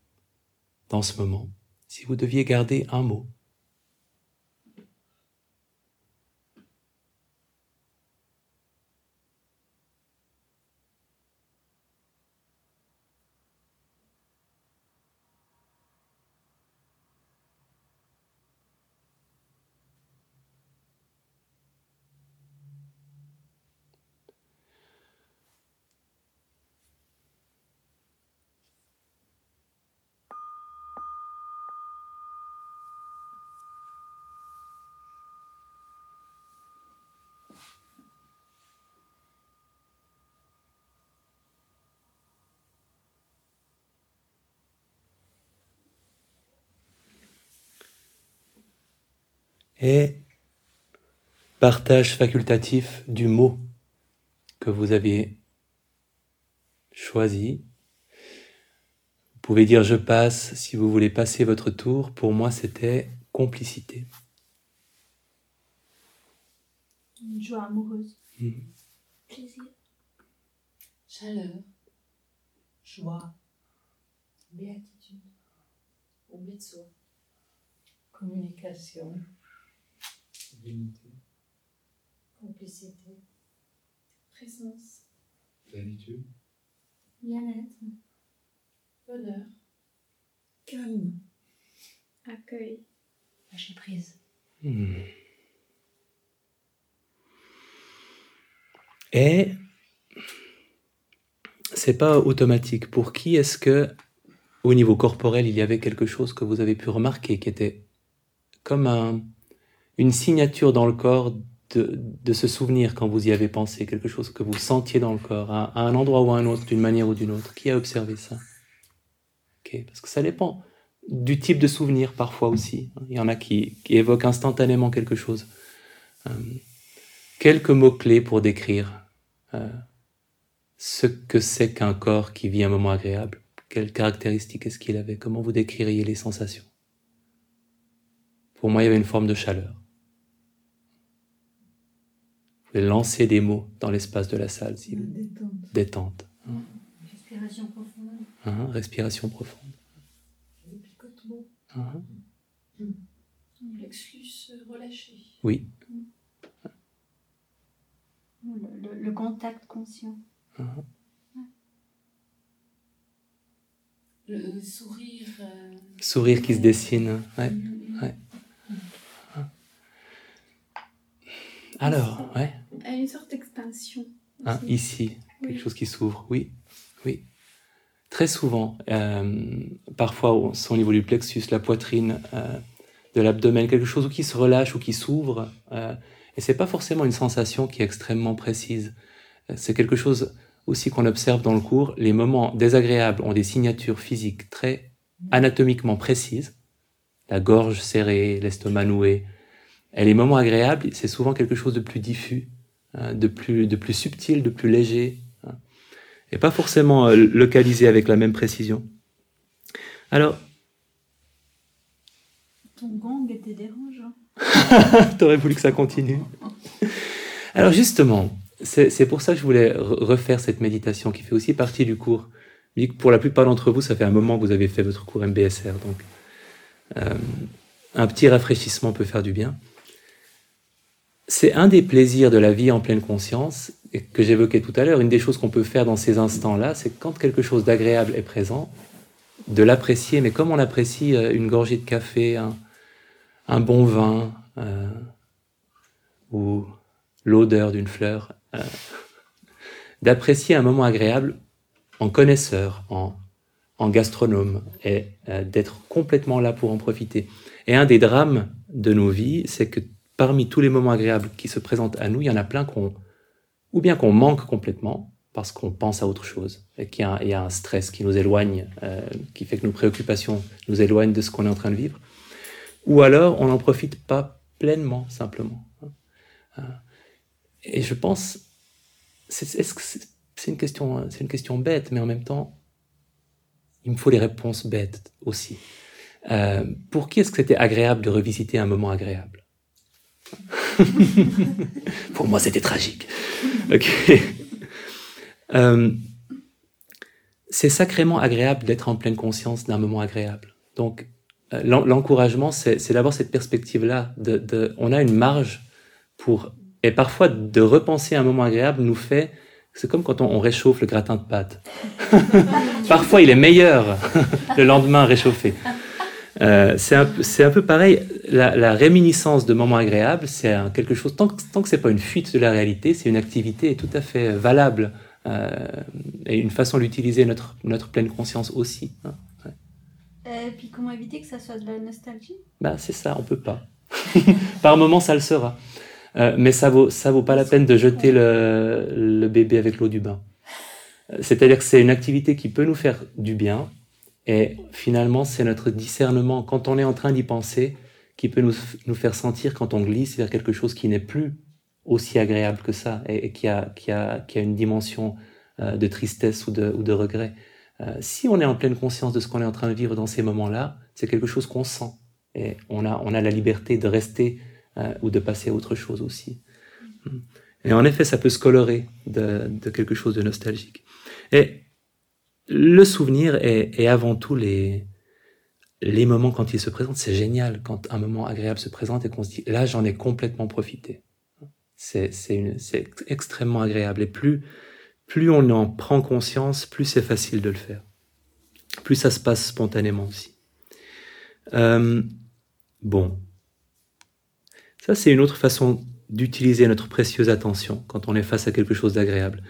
dans ce moment. Si vous deviez garder un mot, et partage facultatif du mot que vous avez choisi. Vous pouvez dire je passe si vous voulez passer votre tour. Pour moi, c'était complicité. Une joie amoureuse. Mmh. Plaisir. Chaleur. Joie. Béatitude. Oubli de soi. Communication. Complicité. Présence. plénitude, Bien-être. Bonheur. Calme. Accueil. Lâcher prise. Hmm. Et c'est pas automatique. Pour qui est-ce que, au niveau corporel, il y avait quelque chose que vous avez pu remarquer qui était comme un, une signature dans le corps de, de, se souvenir quand vous y avez pensé, quelque chose que vous sentiez dans le corps, à, un endroit ou à un autre, d'une manière ou d'une autre. Qui a observé ça? Ok, Parce que ça dépend du type de souvenir parfois aussi. Il y en a qui, qui évoquent instantanément quelque chose. Euh, quelques mots-clés pour décrire euh, ce que c'est qu'un corps qui vit un moment agréable. Quelles caractéristiques est-ce qu'il avait? Comment vous décririez les sensations? Pour moi, il y avait une forme de chaleur. Lancer des mots dans l'espace de la salle. Si. Détente. Détente. Hein. Respiration profonde. Hein, respiration profonde. Le picotement. Hein. Plexus relâché. Oui. Le, le, le contact conscient. Le sourire. euh, Sourire qui se dessine. Ouais. ouais. Alors, ouais. À une sorte d'expansion. Hein, aussi. ici, quelque chose qui s'ouvre. Oui, oui. Très souvent, euh, parfois au- niveau du plexus, la poitrine, euh, de l'abdomen, quelque chose qui se relâche ou qui s'ouvre. euh, et c'est pas forcément une sensation qui est extrêmement précise. Euh, C'est quelque chose aussi qu'on observe dans le cours. Les moments désagréables ont des signatures physiques très anatomiquement précises. La gorge serrée, l'estomac noué. Et les moments agréables, c'est souvent quelque chose de plus diffus, de plus, de plus subtil, de plus léger, hein, et pas forcément euh, localisé avec la même précision. Alors, Ton gong était dérangeant. t'aurais voulu que ça continue. Alors justement, c'est pour ça que je voulais re- refaire cette méditation qui fait aussi partie du cours. Pour la plupart d'entre vous, ça fait un moment que vous avez fait votre cours MBSR, donc euh, un petit rafraîchissement peut faire du bien. C'est un des plaisirs de la vie en pleine conscience que j'évoquais tout à l'heure. Une des choses qu'on peut faire dans ces instants-là, c'est quand quelque chose d'agréable est présent, de l'apprécier, mais comme on apprécie euh, une gorgée de café, un, bon vin euh, ou l'odeur d'une fleur, euh, d'apprécier un moment agréable en connaisseur, en, en gastronome, et d'être complètement là pour en profiter. Et un des drames de nos vies, c'est que parmi tous les moments agréables qui se présentent à nous, il y en a plein qu'on, ou bien qu'on manque complètement, parce qu'on pense à autre chose, et qu'il y a un, stress qui nous éloigne, euh, qui fait que nos préoccupations nous éloignent de ce qu'on est en train de vivre, ou alors on n'en profite pas pleinement, simplement. Euh, Et je pense, c'est une question, c'est une question bête, mais en même temps, il me faut les réponses bêtes aussi. Euh, pour qui est-ce que c'était agréable de revisiter un moment agréable? Pour moi, c'était tragique. Ok. Euh, c'est sacrément agréable d'être en pleine conscience d'un moment agréable. Donc, euh, l'en- l'encouragement, c'est d'avoir cette perspective-là. On a une marge pour et parfois de repenser un moment agréable nous fait. C'est comme quand on, on réchauffe le gratin de pâte. parfois, il est meilleur le lendemain réchauffé. Euh, c'est un, peu- c'est un peu pareil. La, la réminiscence de moments agréables, c'est quelque chose. Tant que, tant que c'est pas une fuite de la réalité, c'est une activité tout à fait valable euh, et une façon d'utiliser notre, notre pleine conscience aussi. hein. Et puis comment éviter que ça soit de la nostalgie? Ben, c'est ça, on peut pas. Par moment, ça le sera. Euh, mais ça vaut, ça vaut pas la peine de jeter le, le bébé avec l'eau du bain. Euh, C'est-à-dire que c'est une activité qui peut nous faire du bien. Et finalement, c'est notre discernement, quand on est en train d'y penser, qui peut nous, nous faire sentir quand on glisse vers quelque chose qui n'est plus aussi agréable que ça et, qui, a, qui, a, qui a une dimension euh, de tristesse ou de, ou de regret. Euh, si on est en pleine conscience de ce qu'on est en train de vivre dans ces moments-là, c'est quelque chose qu'on sent. Et on a, on a la liberté de rester euh, ou de passer à autre chose aussi. Et en effet, ça peut se colorer de, de quelque chose de nostalgique. Et le souvenir est, est avant tout les, les moments quand ils se présentent. C'est génial quand un moment agréable se présente et qu'on se dit là, j'en ai complètement profité. C'est extrêmement agréable. Et plus, plus on en prend conscience, plus c'est facile de le faire. Plus ça se passe spontanément aussi. Euh, bon. Ça, c'est une autre façon d'utiliser notre précieuse attention quand on est face à quelque chose d'agréable.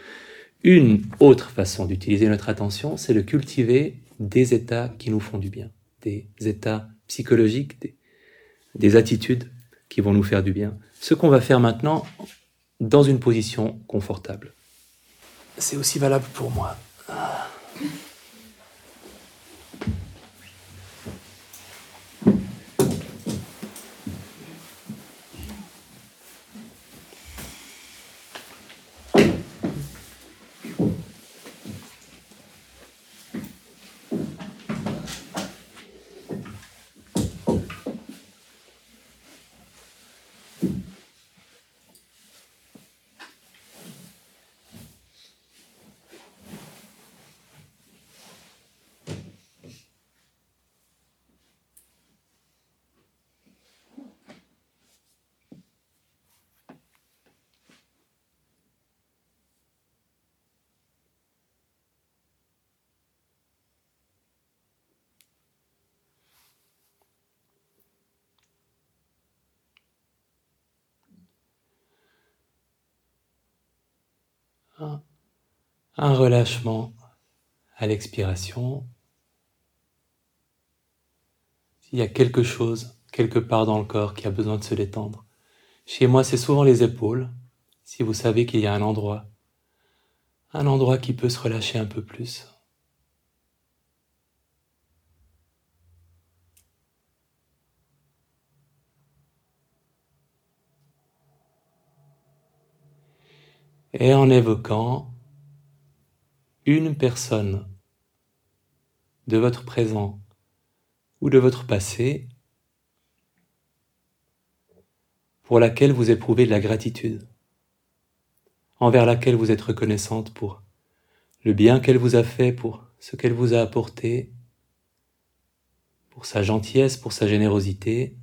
Une autre façon d'utiliser notre attention, c'est de cultiver des états qui nous font du bien, des états psychologiques, des, des attitudes qui vont nous faire du bien. Ce qu'on va faire maintenant dans une position confortable. C'est aussi valable pour moi. Ah. Un, relâchement à l'expiration. S'il y a quelque chose quelque part dans le corps qui a besoin de se détendre. Chez moi, c'est souvent les épaules. Si vous savez qu'il y a un endroit, un endroit qui peut se relâcher un peu plus. et en évoquant une personne de votre présent ou de votre passé pour laquelle vous éprouvez de la gratitude, envers laquelle vous êtes reconnaissante pour le bien qu'elle vous a fait, pour ce qu'elle vous a apporté, pour sa gentillesse, pour sa générosité,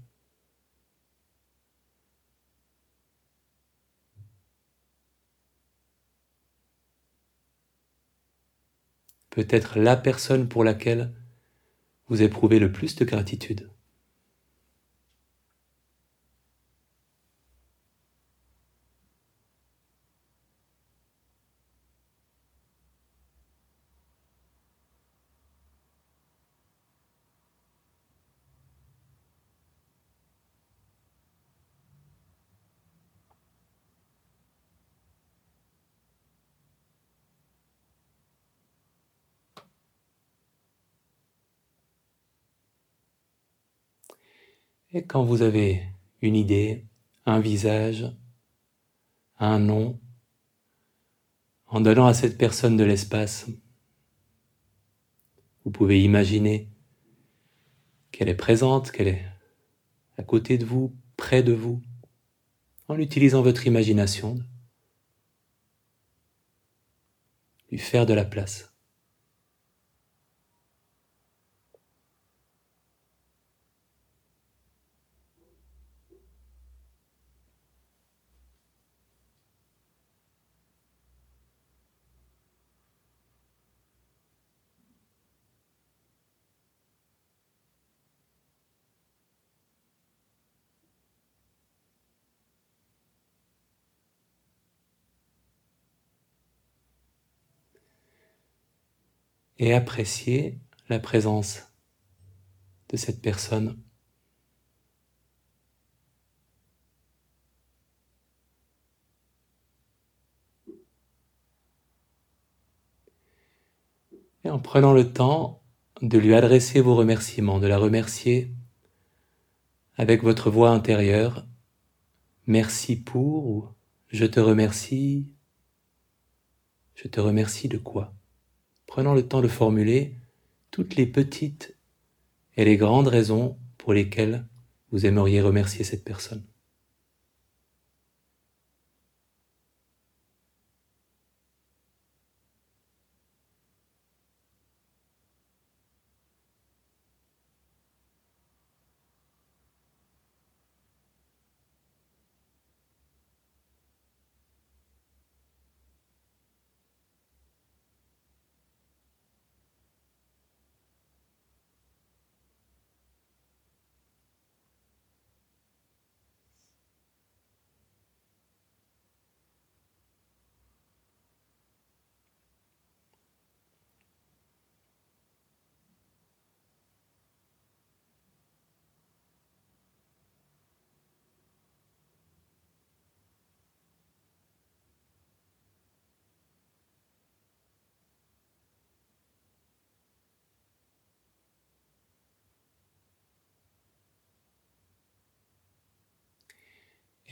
peut-être la personne pour laquelle vous éprouvez le plus de gratitude. Et quand vous avez une idée, un visage, un nom, en donnant à cette personne de l'espace, vous pouvez imaginer qu'elle est présente, qu'elle est à côté de vous, près de vous, en utilisant votre imagination, lui faire de la place. Et apprécier la présence de cette personne. Et en prenant le temps de lui adresser vos remerciements, de la remercier avec votre voix intérieure, merci pour ou je te remercie, je te remercie de quoi? Prenant le temps de formuler toutes les petites et les grandes raisons pour lesquelles vous aimeriez remercier cette personne.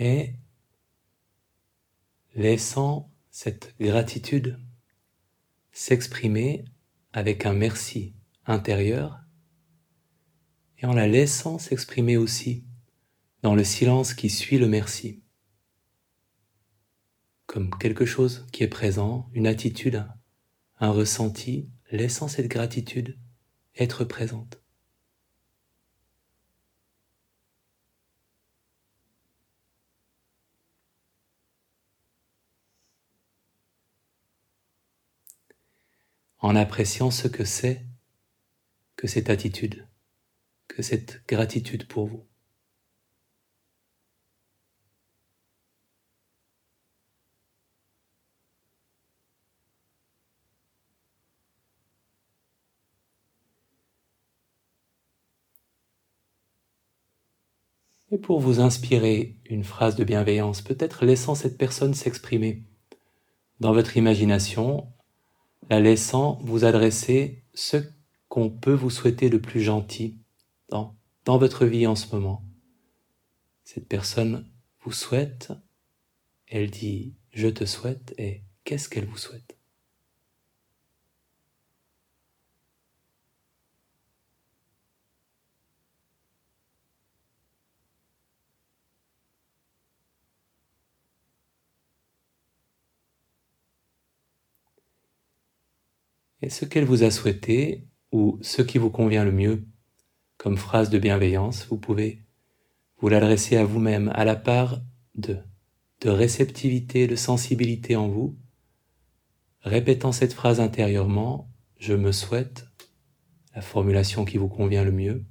Et laissant cette gratitude s'exprimer avec un merci intérieur et en la laissant s'exprimer aussi dans le silence qui suit le merci, comme quelque chose qui est présent, une attitude, un ressenti, laissant cette gratitude être présente. En appréciant ce que c'est que cette attitude, que cette gratitude pour vous. Et pour vous inspirer une phrase de bienveillance, peut-être laissant cette personne s'exprimer dans votre imagination la laissant vous adresser ce qu'on peut vous souhaiter de plus gentil dans, votre vie en ce moment. Cette personne vous souhaite, elle dit je te souhaite et qu'est-ce qu'elle vous souhaite? Et ce qu'elle vous a souhaité ou ce qui vous convient le mieux comme phrase de bienveillance, vous pouvez vous l'adresser à vous-même à la part de, de réceptivité, de sensibilité en vous, répétant cette phrase intérieurement, je me souhaite, la formulation qui vous convient le mieux,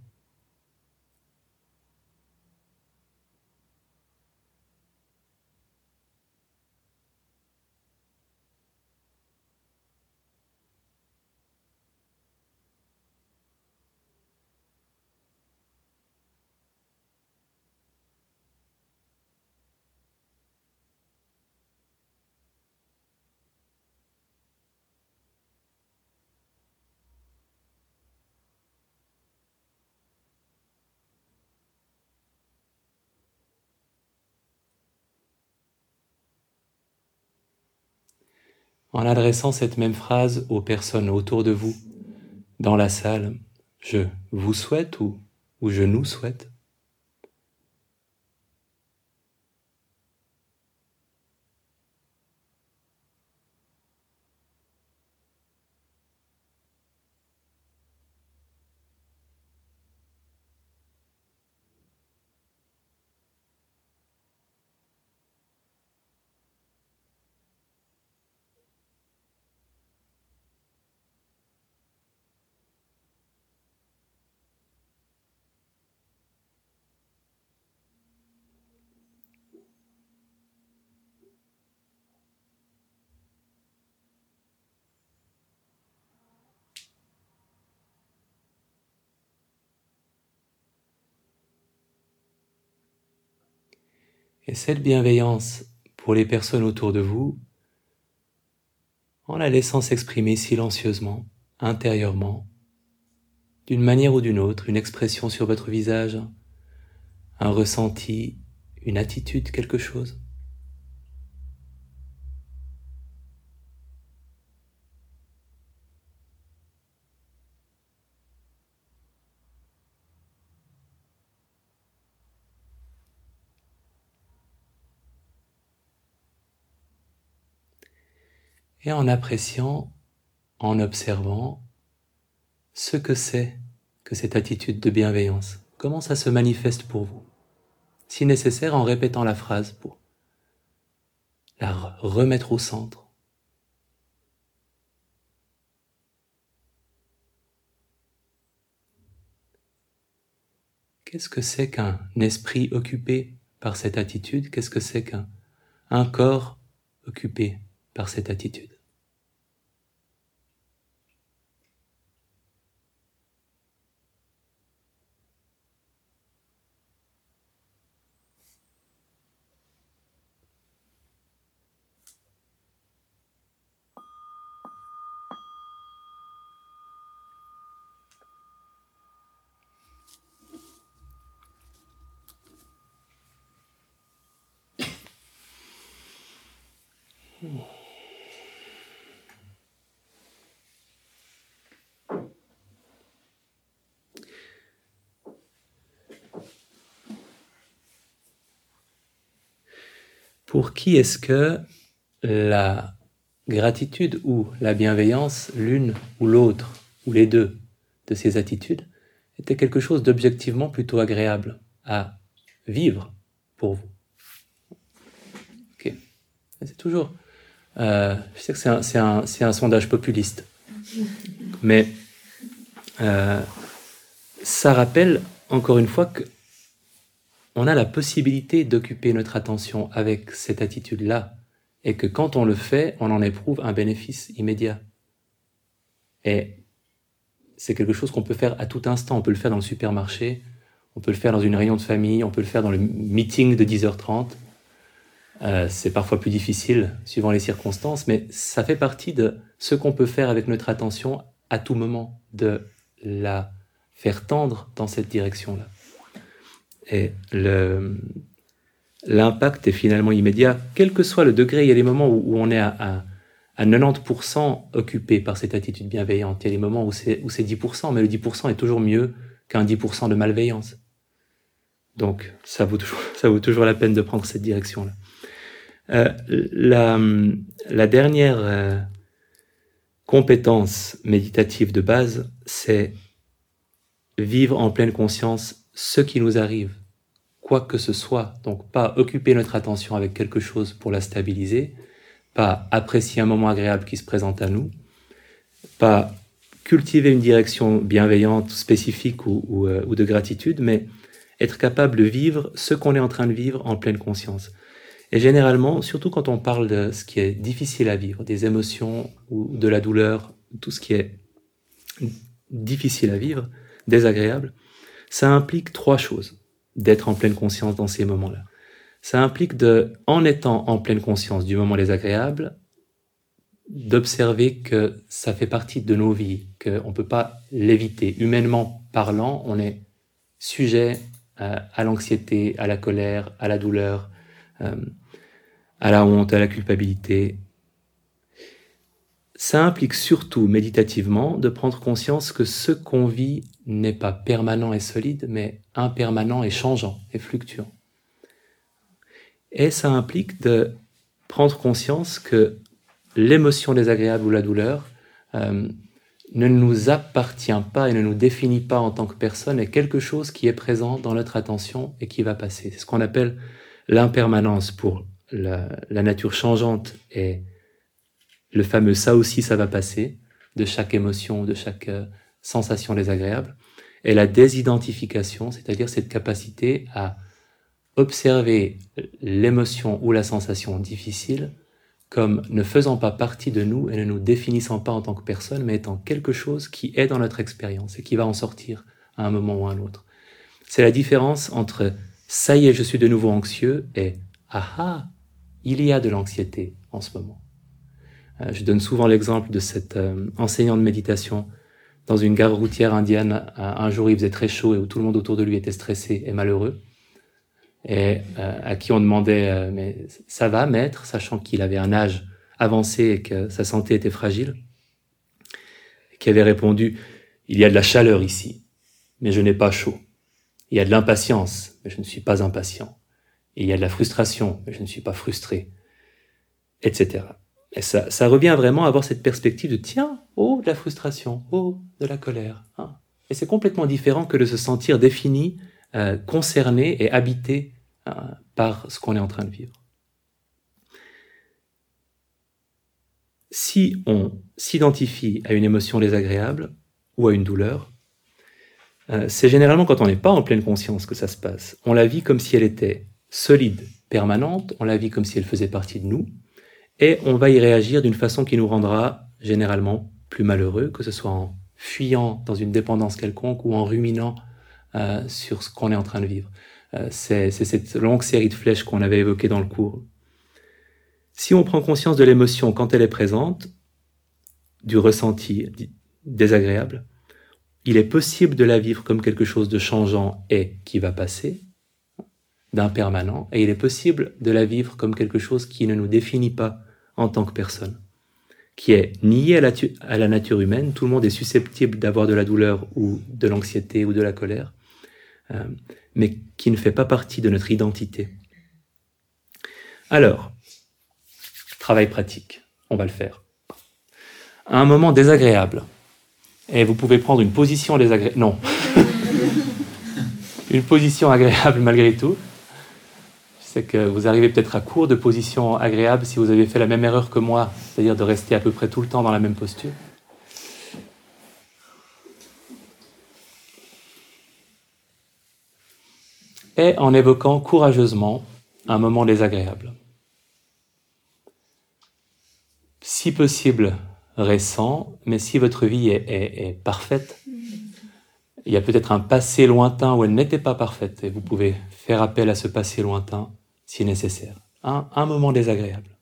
en adressant cette même phrase aux personnes autour de vous, dans la salle, je vous souhaite ou, je nous souhaite. Et cette bienveillance pour les personnes autour de vous, en la laissant s'exprimer silencieusement, intérieurement, d'une manière ou d'une autre, une expression sur votre visage, un ressenti, une attitude, quelque chose. Et en appréciant, en observant ce que c'est que cette attitude de bienveillance, comment ça se manifeste pour vous? Si nécessaire, en répétant la phrase pour la remettre au centre. Qu'est-ce que c'est qu'un esprit occupé par cette attitude? Qu'est-ce que c'est qu'un un corps occupé par cette attitude? Pour qui est-ce que la gratitude ou la bienveillance, l'une ou l'autre, ou les deux de ces attitudes, était quelque chose d'objectivement plutôt agréable à vivre pour vous? Ok. C'est toujours. euh, je sais que c'est un, sondage populiste, mais euh, ça rappelle encore une fois que on a la possibilité d'occuper notre attention avec cette attitude-là, et que quand on le fait, on en éprouve un bénéfice immédiat. Et c'est quelque chose qu'on peut faire à tout instant. On peut le faire dans le supermarché, on peut le faire dans une réunion de famille, on peut le faire dans le meeting de 10h30. Euh, c'est parfois plus difficile suivant les circonstances, mais ça fait partie de ce qu'on peut faire avec notre attention à tout moment, de la faire tendre dans cette direction-là. Et l'impact est finalement immédiat, quel que soit le degré. Il y a des moments où, on est à, à, à 90% occupé par cette attitude bienveillante. Il y a des moments où c'est 10%, mais le 10% est toujours mieux qu'un 10% de malveillance. Donc, ça vaut toujours, ça vaut toujours la peine de prendre cette direction-là. Euh, la, la dernière euh, compétence méditative de base, c'est vivre en pleine conscience ce qui nous arrive, quoi que ce soit. Donc, pas occuper notre attention avec quelque chose pour la stabiliser, pas apprécier un moment agréable qui se présente à nous, pas cultiver une direction bienveillante, spécifique ou, euh, ou de gratitude, mais être capable de vivre ce qu'on est en train de vivre en pleine conscience. Et généralement, surtout quand on parle de ce qui est difficile à vivre, des émotions ou de la douleur, tout ce qui est difficile à vivre, désagréable, ça implique trois choses d'être en pleine conscience dans ces moments-là. Ça implique de, en étant en pleine conscience du moment désagréable, d'observer que ça fait partie de nos vies, qu'on ne peut pas l'éviter. Humainement parlant, on est sujet à l'anxiété, à la colère, à la douleur, euh, à la honte, à la culpabilité. Ça implique surtout méditativement de prendre conscience que ce qu'on vit n'est pas permanent et solide, mais impermanent et changeant et fluctuant. Et ça implique de prendre conscience que l'émotion désagréable ou la douleur euh, ne nous appartient pas et ne nous définit pas en tant que personne, est quelque chose qui est présent dans notre attention et qui va passer. C'est ce qu'on appelle l'impermanence pour la, nature changeante et le fameux ça aussi ça va passer de chaque émotion, de chaque euh, sensation désagréable, et la désidentification, c'est-à-dire cette capacité à observer l'émotion ou la sensation difficile comme ne faisant pas partie de nous et ne nous définissant pas en tant que personne, mais étant quelque chose qui est dans notre expérience et qui va en sortir à un moment ou à un autre. C'est la différence entre ça y est, je suis de nouveau anxieux et ah ah, il y a de l'anxiété en ce moment. Euh, je donne souvent l'exemple de cet euh, enseignant de méditation dans une gare routière indienne. Un jour, il faisait très chaud et où tout le monde autour de lui était stressé et malheureux. Et euh, à qui on demandait euh, mais ça va maître? Sachant qu'il avait un âge avancé et que sa santé était fragile. Qui avait répondu il y a de la chaleur ici mais je n'ai pas chaud. Il y a de l'impatience mais je ne suis pas impatient. Il y a de la frustration mais je ne suis pas frustré etc ça, revient vraiment à avoir cette perspective de tiens oh de la frustration oh de la colère hein. et c'est complètement différent que de se sentir défini euh, concerné et habité euh, par ce qu'on est en train de vivre. Si on s'identifie à une émotion désagréable ou à une douleur, euh, c'est généralement quand on n'est pas en pleine conscience que ça se passe. On la vit comme si elle était solide, permanente, on la vit comme si elle faisait partie de nous, et on va y réagir d'une façon qui nous rendra généralement plus malheureux, que ce soit en fuyant dans une dépendance quelconque ou en ruminant euh, sur ce qu'on est en train de vivre. Euh, c'est cette longue série de flèches qu'on avait évoquées dans le cours. Si on prend conscience de l'émotion quand elle est présente, du ressenti désagréable, il est possible de la vivre comme quelque chose de changeant et qui va passer, d'impermanent, et il est possible de la vivre comme quelque chose qui ne nous définit pas en tant que personne, qui est nié à la, tu- à la nature humaine. Tout le monde est susceptible d'avoir de la douleur ou de l'anxiété ou de la colère, euh, mais qui ne fait pas partie de notre identité. Alors, travail pratique, on va le faire. À un moment désagréable, et vous pouvez prendre une position désagréable. Non. une position agréable malgré tout. Sais que vous arrivez peut-être à court de positions agréables si vous avez fait la même erreur que moi, c'est-à-dire de rester à peu près tout le temps dans la même posture. Et en évoquant courageusement un moment désagréable. Si possible, récent, mais si votre vie est- est parfaite, il y a peut-être un passé lointain où elle n'était pas parfaite, et vous pouvez faire appel à ce passé lointain si nécessaire. Un, moment désagréable.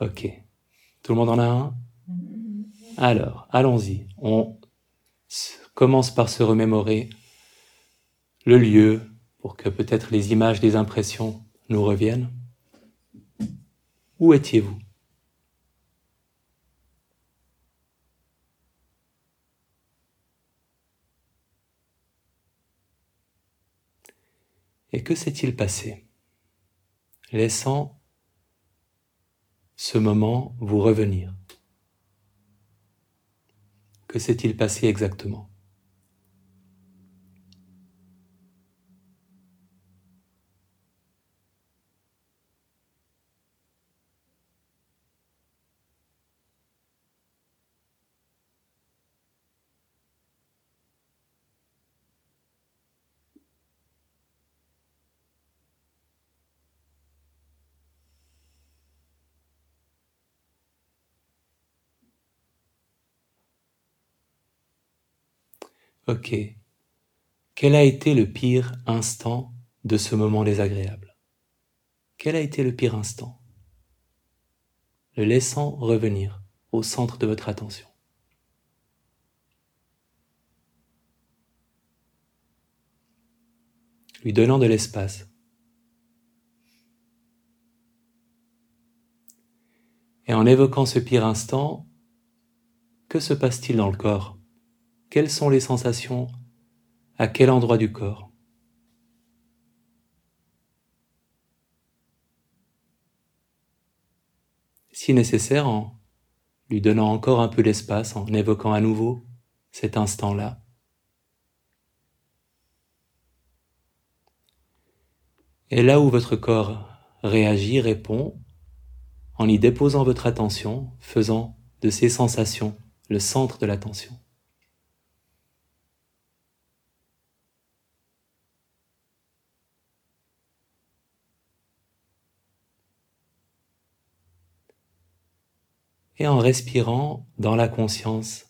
Ok. Tout le monde en a un? Alors, allons-y. On commence par se remémorer le lieu pour que peut-être les images des impressions nous reviennent. Où étiez-vous? Et que s'est-il passé? Laissant ce moment vous revenir. Que s'est-il passé exactement? Ok. Quel a été le pire instant de ce moment désagréable? Quel a été le pire instant? Le laissant revenir au centre de votre attention. Lui donnant de l'espace. Et en évoquant ce pire instant, que se passe-t-il dans le corps? Quelles sont les sensations? À quel endroit du corps? Si nécessaire, en lui donnant encore un peu d'espace, en évoquant à nouveau cet instant-là. Et là où votre corps réagit, répond, en y déposant votre attention, faisant de ces sensations le centre de l'attention. Et en respirant dans la conscience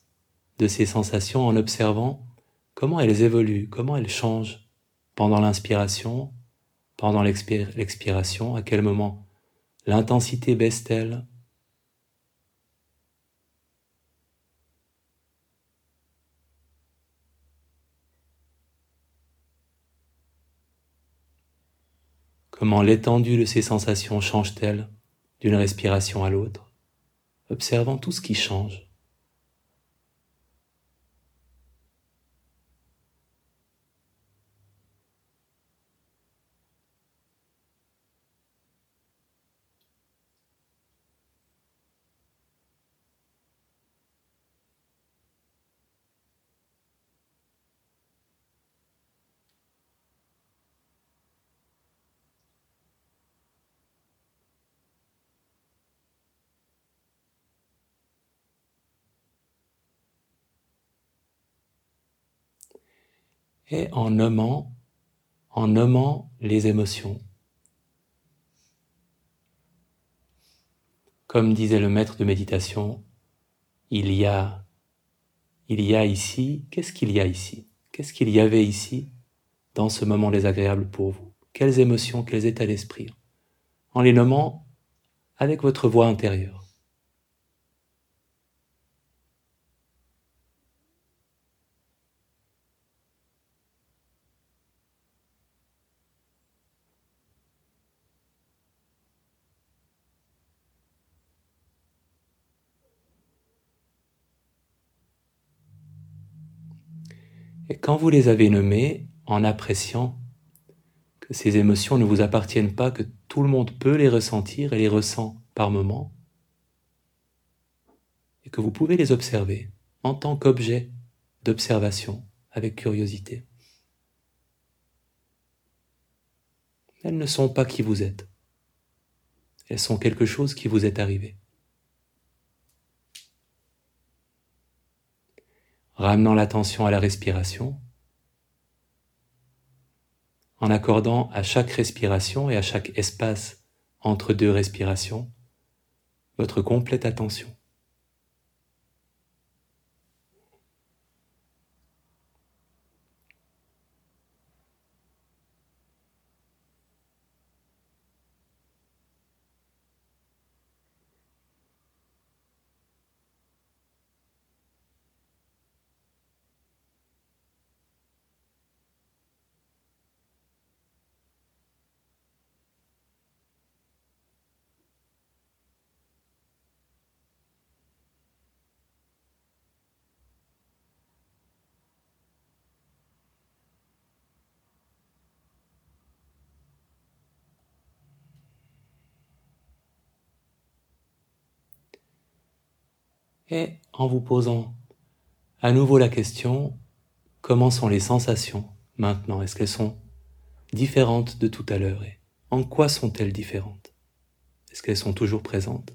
de ces sensations, en observant comment elles évoluent, comment elles changent pendant l'inspiration, pendant l'expir- l'expiration, à quel moment l'intensité baisse-t-elle, Comment l'étendue de ces sensations change-t-elle d'une respiration à l'autre, observant tout ce qui change. Et en nommant, en nommant les émotions. Comme disait le maître de méditation, il y a, il y a ici, qu'est-ce qu'il y a ici? Qu'est-ce qu'il y avait ici dans ce moment désagréable pour vous? Quelles émotions, quels états d'esprit? En les nommant avec votre voix intérieure. Et quand vous les avez nommés, en appréciant que ces émotions ne vous appartiennent pas, que tout le monde peut les ressentir et les ressent par moments, et que vous pouvez les observer en tant qu'objet d'observation avec curiosité. Elles ne sont pas qui vous êtes. Elles sont quelque chose qui vous est arrivé. Ramenant l'attention à la respiration, en accordant à chaque respiration et à chaque espace entre deux respirations votre complète attention. Et en vous posant à nouveau la question, comment sont les sensations maintenant? Est-ce qu'elles sont différentes de tout à l'heure? Et en quoi sont-elles différentes? Est-ce qu'elles sont toujours présentes?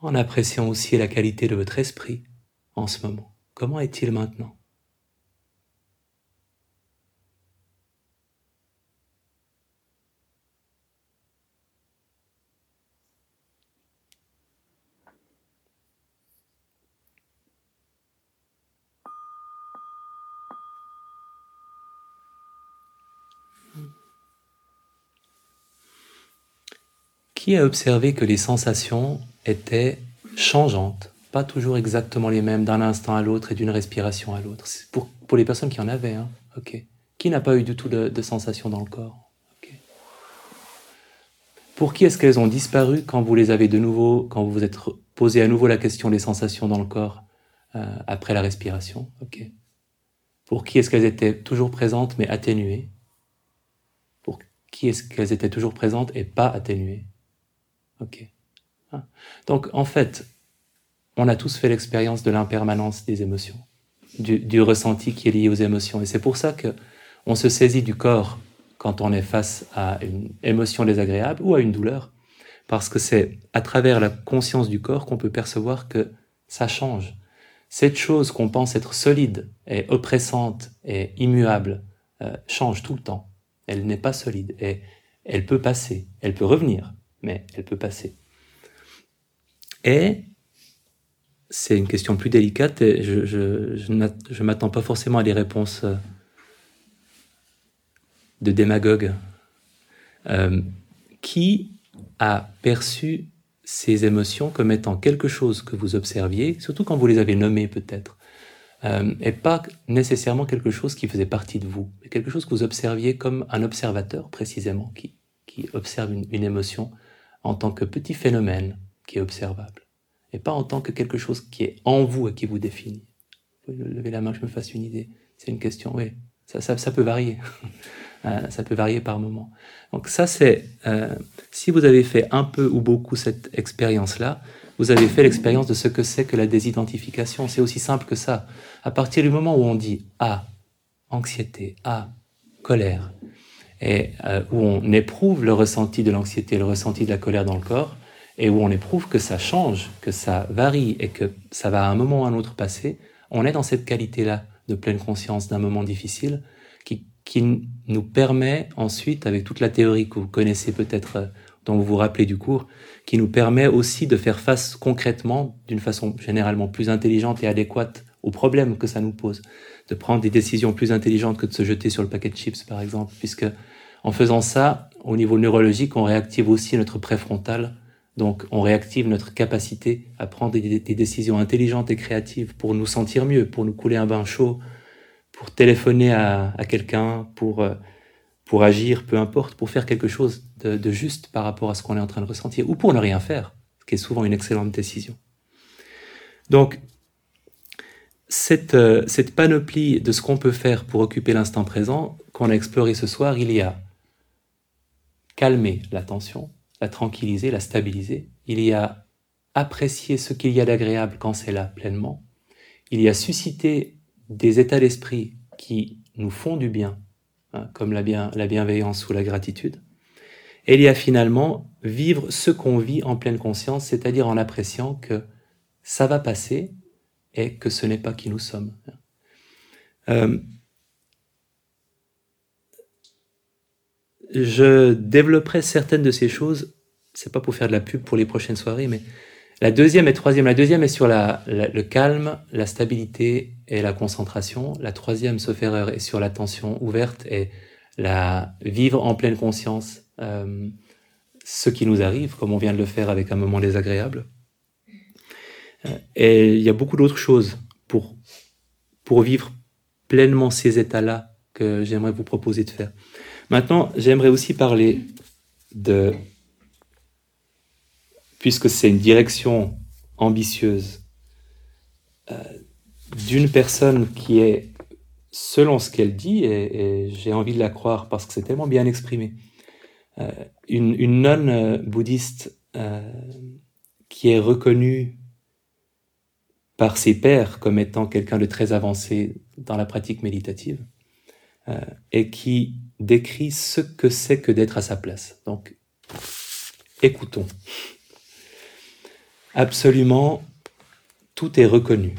En appréciant aussi la qualité de votre esprit en ce moment? Comment est-il maintenant? Qui a observé que les sensations étaient changeantes? Pas toujours exactement les mêmes d'un instant à l'autre et d'une respiration à l'autre. Pour, les personnes qui en avaient, hein. ok. Qui n'a pas eu du tout de, de sensation dans le corps? Ok. Pour qui est-ce qu'elles ont disparu quand vous les avez de nouveau, quand vous vous êtes posé à nouveau la question des sensations dans le corps euh, après la respiration? Pour qui est-ce qu'elles étaient toujours présentes mais atténuées? Pour qui est-ce qu'elles étaient toujours présentes et pas atténuées? Hein? Donc en fait, on a tous fait l'expérience de l'impermanence des émotions, du, ressenti qui est lié aux émotions. Et c'est pour ça que on se saisit du corps quand on est face à une émotion désagréable ou à une douleur, parce que c'est à travers la conscience du corps qu'on peut percevoir que ça change. Cette chose qu'on pense être solide et oppressante et immuable euh, change tout le temps. Elle n'est pas solide et elle peut passer, elle peut revenir, mais elle peut passer. Et c'est une question plus délicate et je, je, m'attends pas forcément à des réponses euh, de démagogue. Euh, qui a perçu ces émotions comme étant quelque chose que vous observiez, surtout quand vous les avez nommées peut-être, euh, et pas nécessairement quelque chose qui faisait partie de vous, mais quelque chose que vous observiez comme un observateur précisément, qui observe une émotion en tant que petit phénomène qui est observable et pas en tant que quelque chose qui est en vous et qui vous définit. Vous pouvez lever la main, que je me fasse une idée. C'est une question, oui. Ça, ça, ça peut varier. Euh, ça peut varier par moment. Donc ça, c'est euh, si vous avez fait un peu ou beaucoup cette expérience-là, vous avez fait l'expérience de ce que c'est que la désidentification. C'est aussi simple que ça. À partir du moment où on dit ah anxiété, ah colère, et euh, où on éprouve le ressenti de l'anxiété, le ressenti de la colère dans le corps, et où on éprouve que ça change, que ça varie et que ça va à un moment ou à un autre passer, on est dans cette qualité-là de pleine conscience d'un moment difficile qui, qui nous permet ensuite, avec toute la théorie que vous connaissez peut-être euh, dont vous vous rappelez du cours, qui nous permet aussi de faire face concrètement, d'une façon généralement plus intelligente et adéquate aux problèmes que ça nous pose, de prendre des décisions plus intelligentes que de se jeter sur le paquet de chips, par exemple, puisque en faisant ça, au niveau neurologique, on réactive aussi notre préfrontal, donc on réactive notre capacité à prendre des, décisions intelligentes et créatives pour nous sentir mieux, pour nous couler un bain chaud, pour téléphoner à, à quelqu'un, pour euh, pour agir, peu importe, pour faire quelque chose de, de juste par rapport à ce qu'on est en train de ressentir, ou pour ne rien faire, ce qui est souvent une excellente décision. Donc, cette, euh, cette panoplie de ce qu'on peut faire pour occuper l'instant présent qu'on a exploré ce soir, il y a calmer la tension, la tranquilliser, la stabiliser. Il y a apprécier ce qu'il y a d'agréable quand c'est là pleinement. Il y a susciter des états d'esprit qui nous font du bien, hein, comme la bienveillance ou la gratitude. Et il y a finalement vivre ce qu'on vit en pleine conscience, c'est-à-dire en appréciant que ça va passer et que ce n'est pas qui nous sommes. Euh, je développerai certaines de ces choses, c'est pas pour faire de la pub pour les prochaines soirées, mais la deuxième et troisième, la deuxième est sur le calme, la stabilité et la concentration. La troisième, sauf erreur, est sur l'attention ouverte et la vivre en pleine conscience euh, ce qui nous arrive, comme on vient de le faire avec un moment désagréable. Et il y a beaucoup d'autres choses pour, pour vivre pleinement ces états-là que j'aimerais vous proposer de faire. Maintenant, j'aimerais aussi parler de, puisque c'est une direction ambitieuse, euh, d'une personne qui est, selon ce qu'elle dit, et, j'ai envie de la croire parce que c'est tellement bien exprimé, euh, une, une nonne bouddhiste euh, qui est reconnue par ses pairs comme étant quelqu'un de très avancé dans la pratique méditative et qui décrit ce que c'est que d'être à sa place. Donc, écoutons. Absolument, tout est reconnu.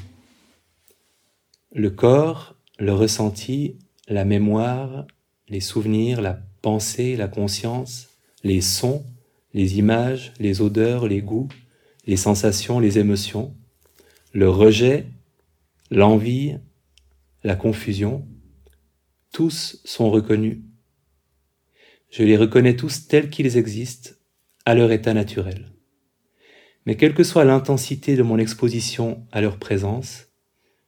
Le corps, le ressenti, la mémoire, les souvenirs, la pensée, la conscience, les sons, les images, les odeurs, les goûts, les sensations, les émotions, le rejet, l'envie, la confusion, tous sont reconnus. Je les reconnais tous tels qu'ils existent, à leur état naturel. Mais quelle que soit l'intensité de mon exposition à leur présence,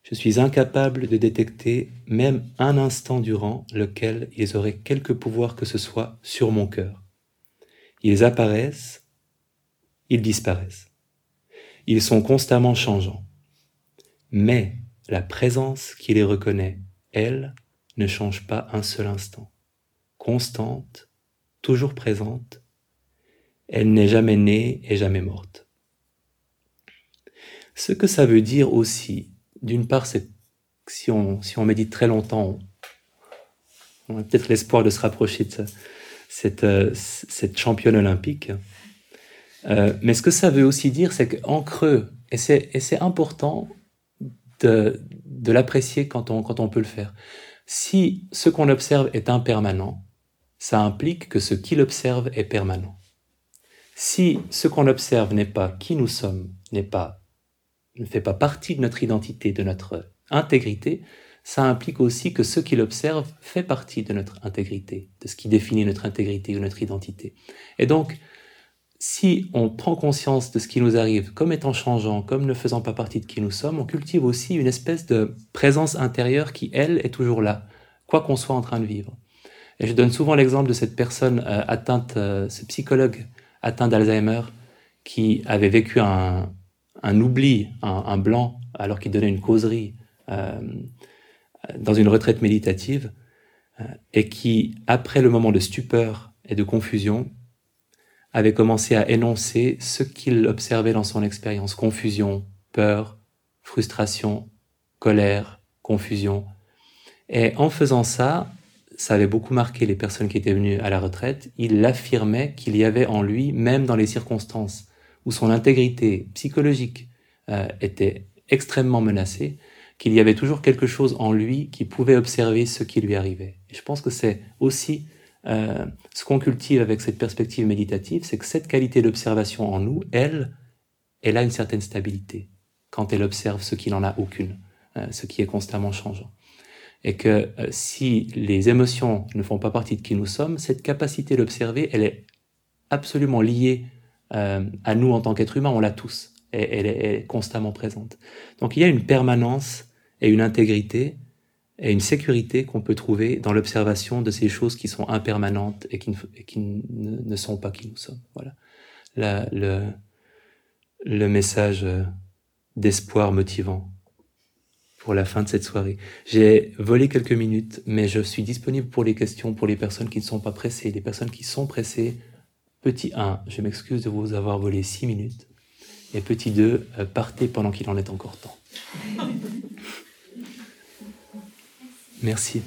je suis incapable de détecter même un instant durant lequel ils auraient quelque pouvoir que ce soit sur mon cœur. Ils apparaissent, ils disparaissent. Ils sont constamment changeants mais la présence qui les reconnaît, elle, ne change pas un seul instant. Constante, toujours présente, elle n'est jamais née et jamais morte. Ce que ça veut dire aussi, d'une part, c'est si on, si on médite très longtemps, on a peut-être l'espoir de se rapprocher de cette, euh, cette championne olympique. Euh, mais ce que ça veut aussi dire, c'est qu'en creux, et c'est important, de, de l'apprécier quand on, quand on peut le faire. Si ce qu'on observe est impermanent, ça implique que ce qu'il observe est permanent. Si ce qu'on observe n'est pas qui nous sommes, n'est pas, ne fait pas partie de notre identité, de notre intégrité, ça implique aussi que ce qu'il observe fait partie de notre intégrité, de ce qui définit notre intégrité ou notre identité. Et donc, si on prend conscience de ce qui nous arrive comme étant changeant, comme ne faisant pas partie de qui nous sommes, on cultive aussi une espèce de présence intérieure qui, elle, est toujours là, quoi qu'on soit en train de vivre. Et je donne souvent l'exemple de cette personne euh, atteinte, euh, ce psychologue atteint d'Alzheimer, qui avait vécu un, un oubli, un, blanc, alors qu'il donnait une causerie euh, dans une retraite méditative, et qui, après le moment de stupeur et de confusion, avait commencé à énoncer ce qu'il observait dans son expérience. Confusion, peur, frustration, colère, confusion. Et en faisant ça, ça avait beaucoup marqué les personnes qui étaient venues à la retraite, il affirmait qu'il y avait en lui, même dans les circonstances où son intégrité psychologique euh, était extrêmement menacée, qu'il y avait toujours quelque chose en lui qui pouvait observer ce qui lui arrivait. Et je pense que c'est aussi euh, ce qu'on cultive avec cette perspective méditative, c'est que cette qualité d'observation en nous, elle, elle a une certaine stabilité quand elle observe ce qui n'en a aucune, euh, ce qui est constamment changeant. Et que euh, si les émotions ne font pas partie de qui nous sommes, cette capacité d'observer, elle est absolument liée à nous en tant qu'être humain, on l'a tous, elle est constamment présente. Donc il y a une permanence et une intégrité et une sécurité qu'on peut trouver dans l'observation de ces choses qui sont impermanentes et qui ne, sont pas qui nous sommes. Voilà le message euh, d'espoir motivant pour la fin de cette soirée. J'ai volé quelques minutes, mais je suis disponible pour les questions pour les personnes qui ne sont pas pressées. Les personnes qui sont pressées, petit 1, je m'excuse de vous avoir volé 6 minutes. Et petit 2, euh, partez pendant qu'il en est encore temps. Merci.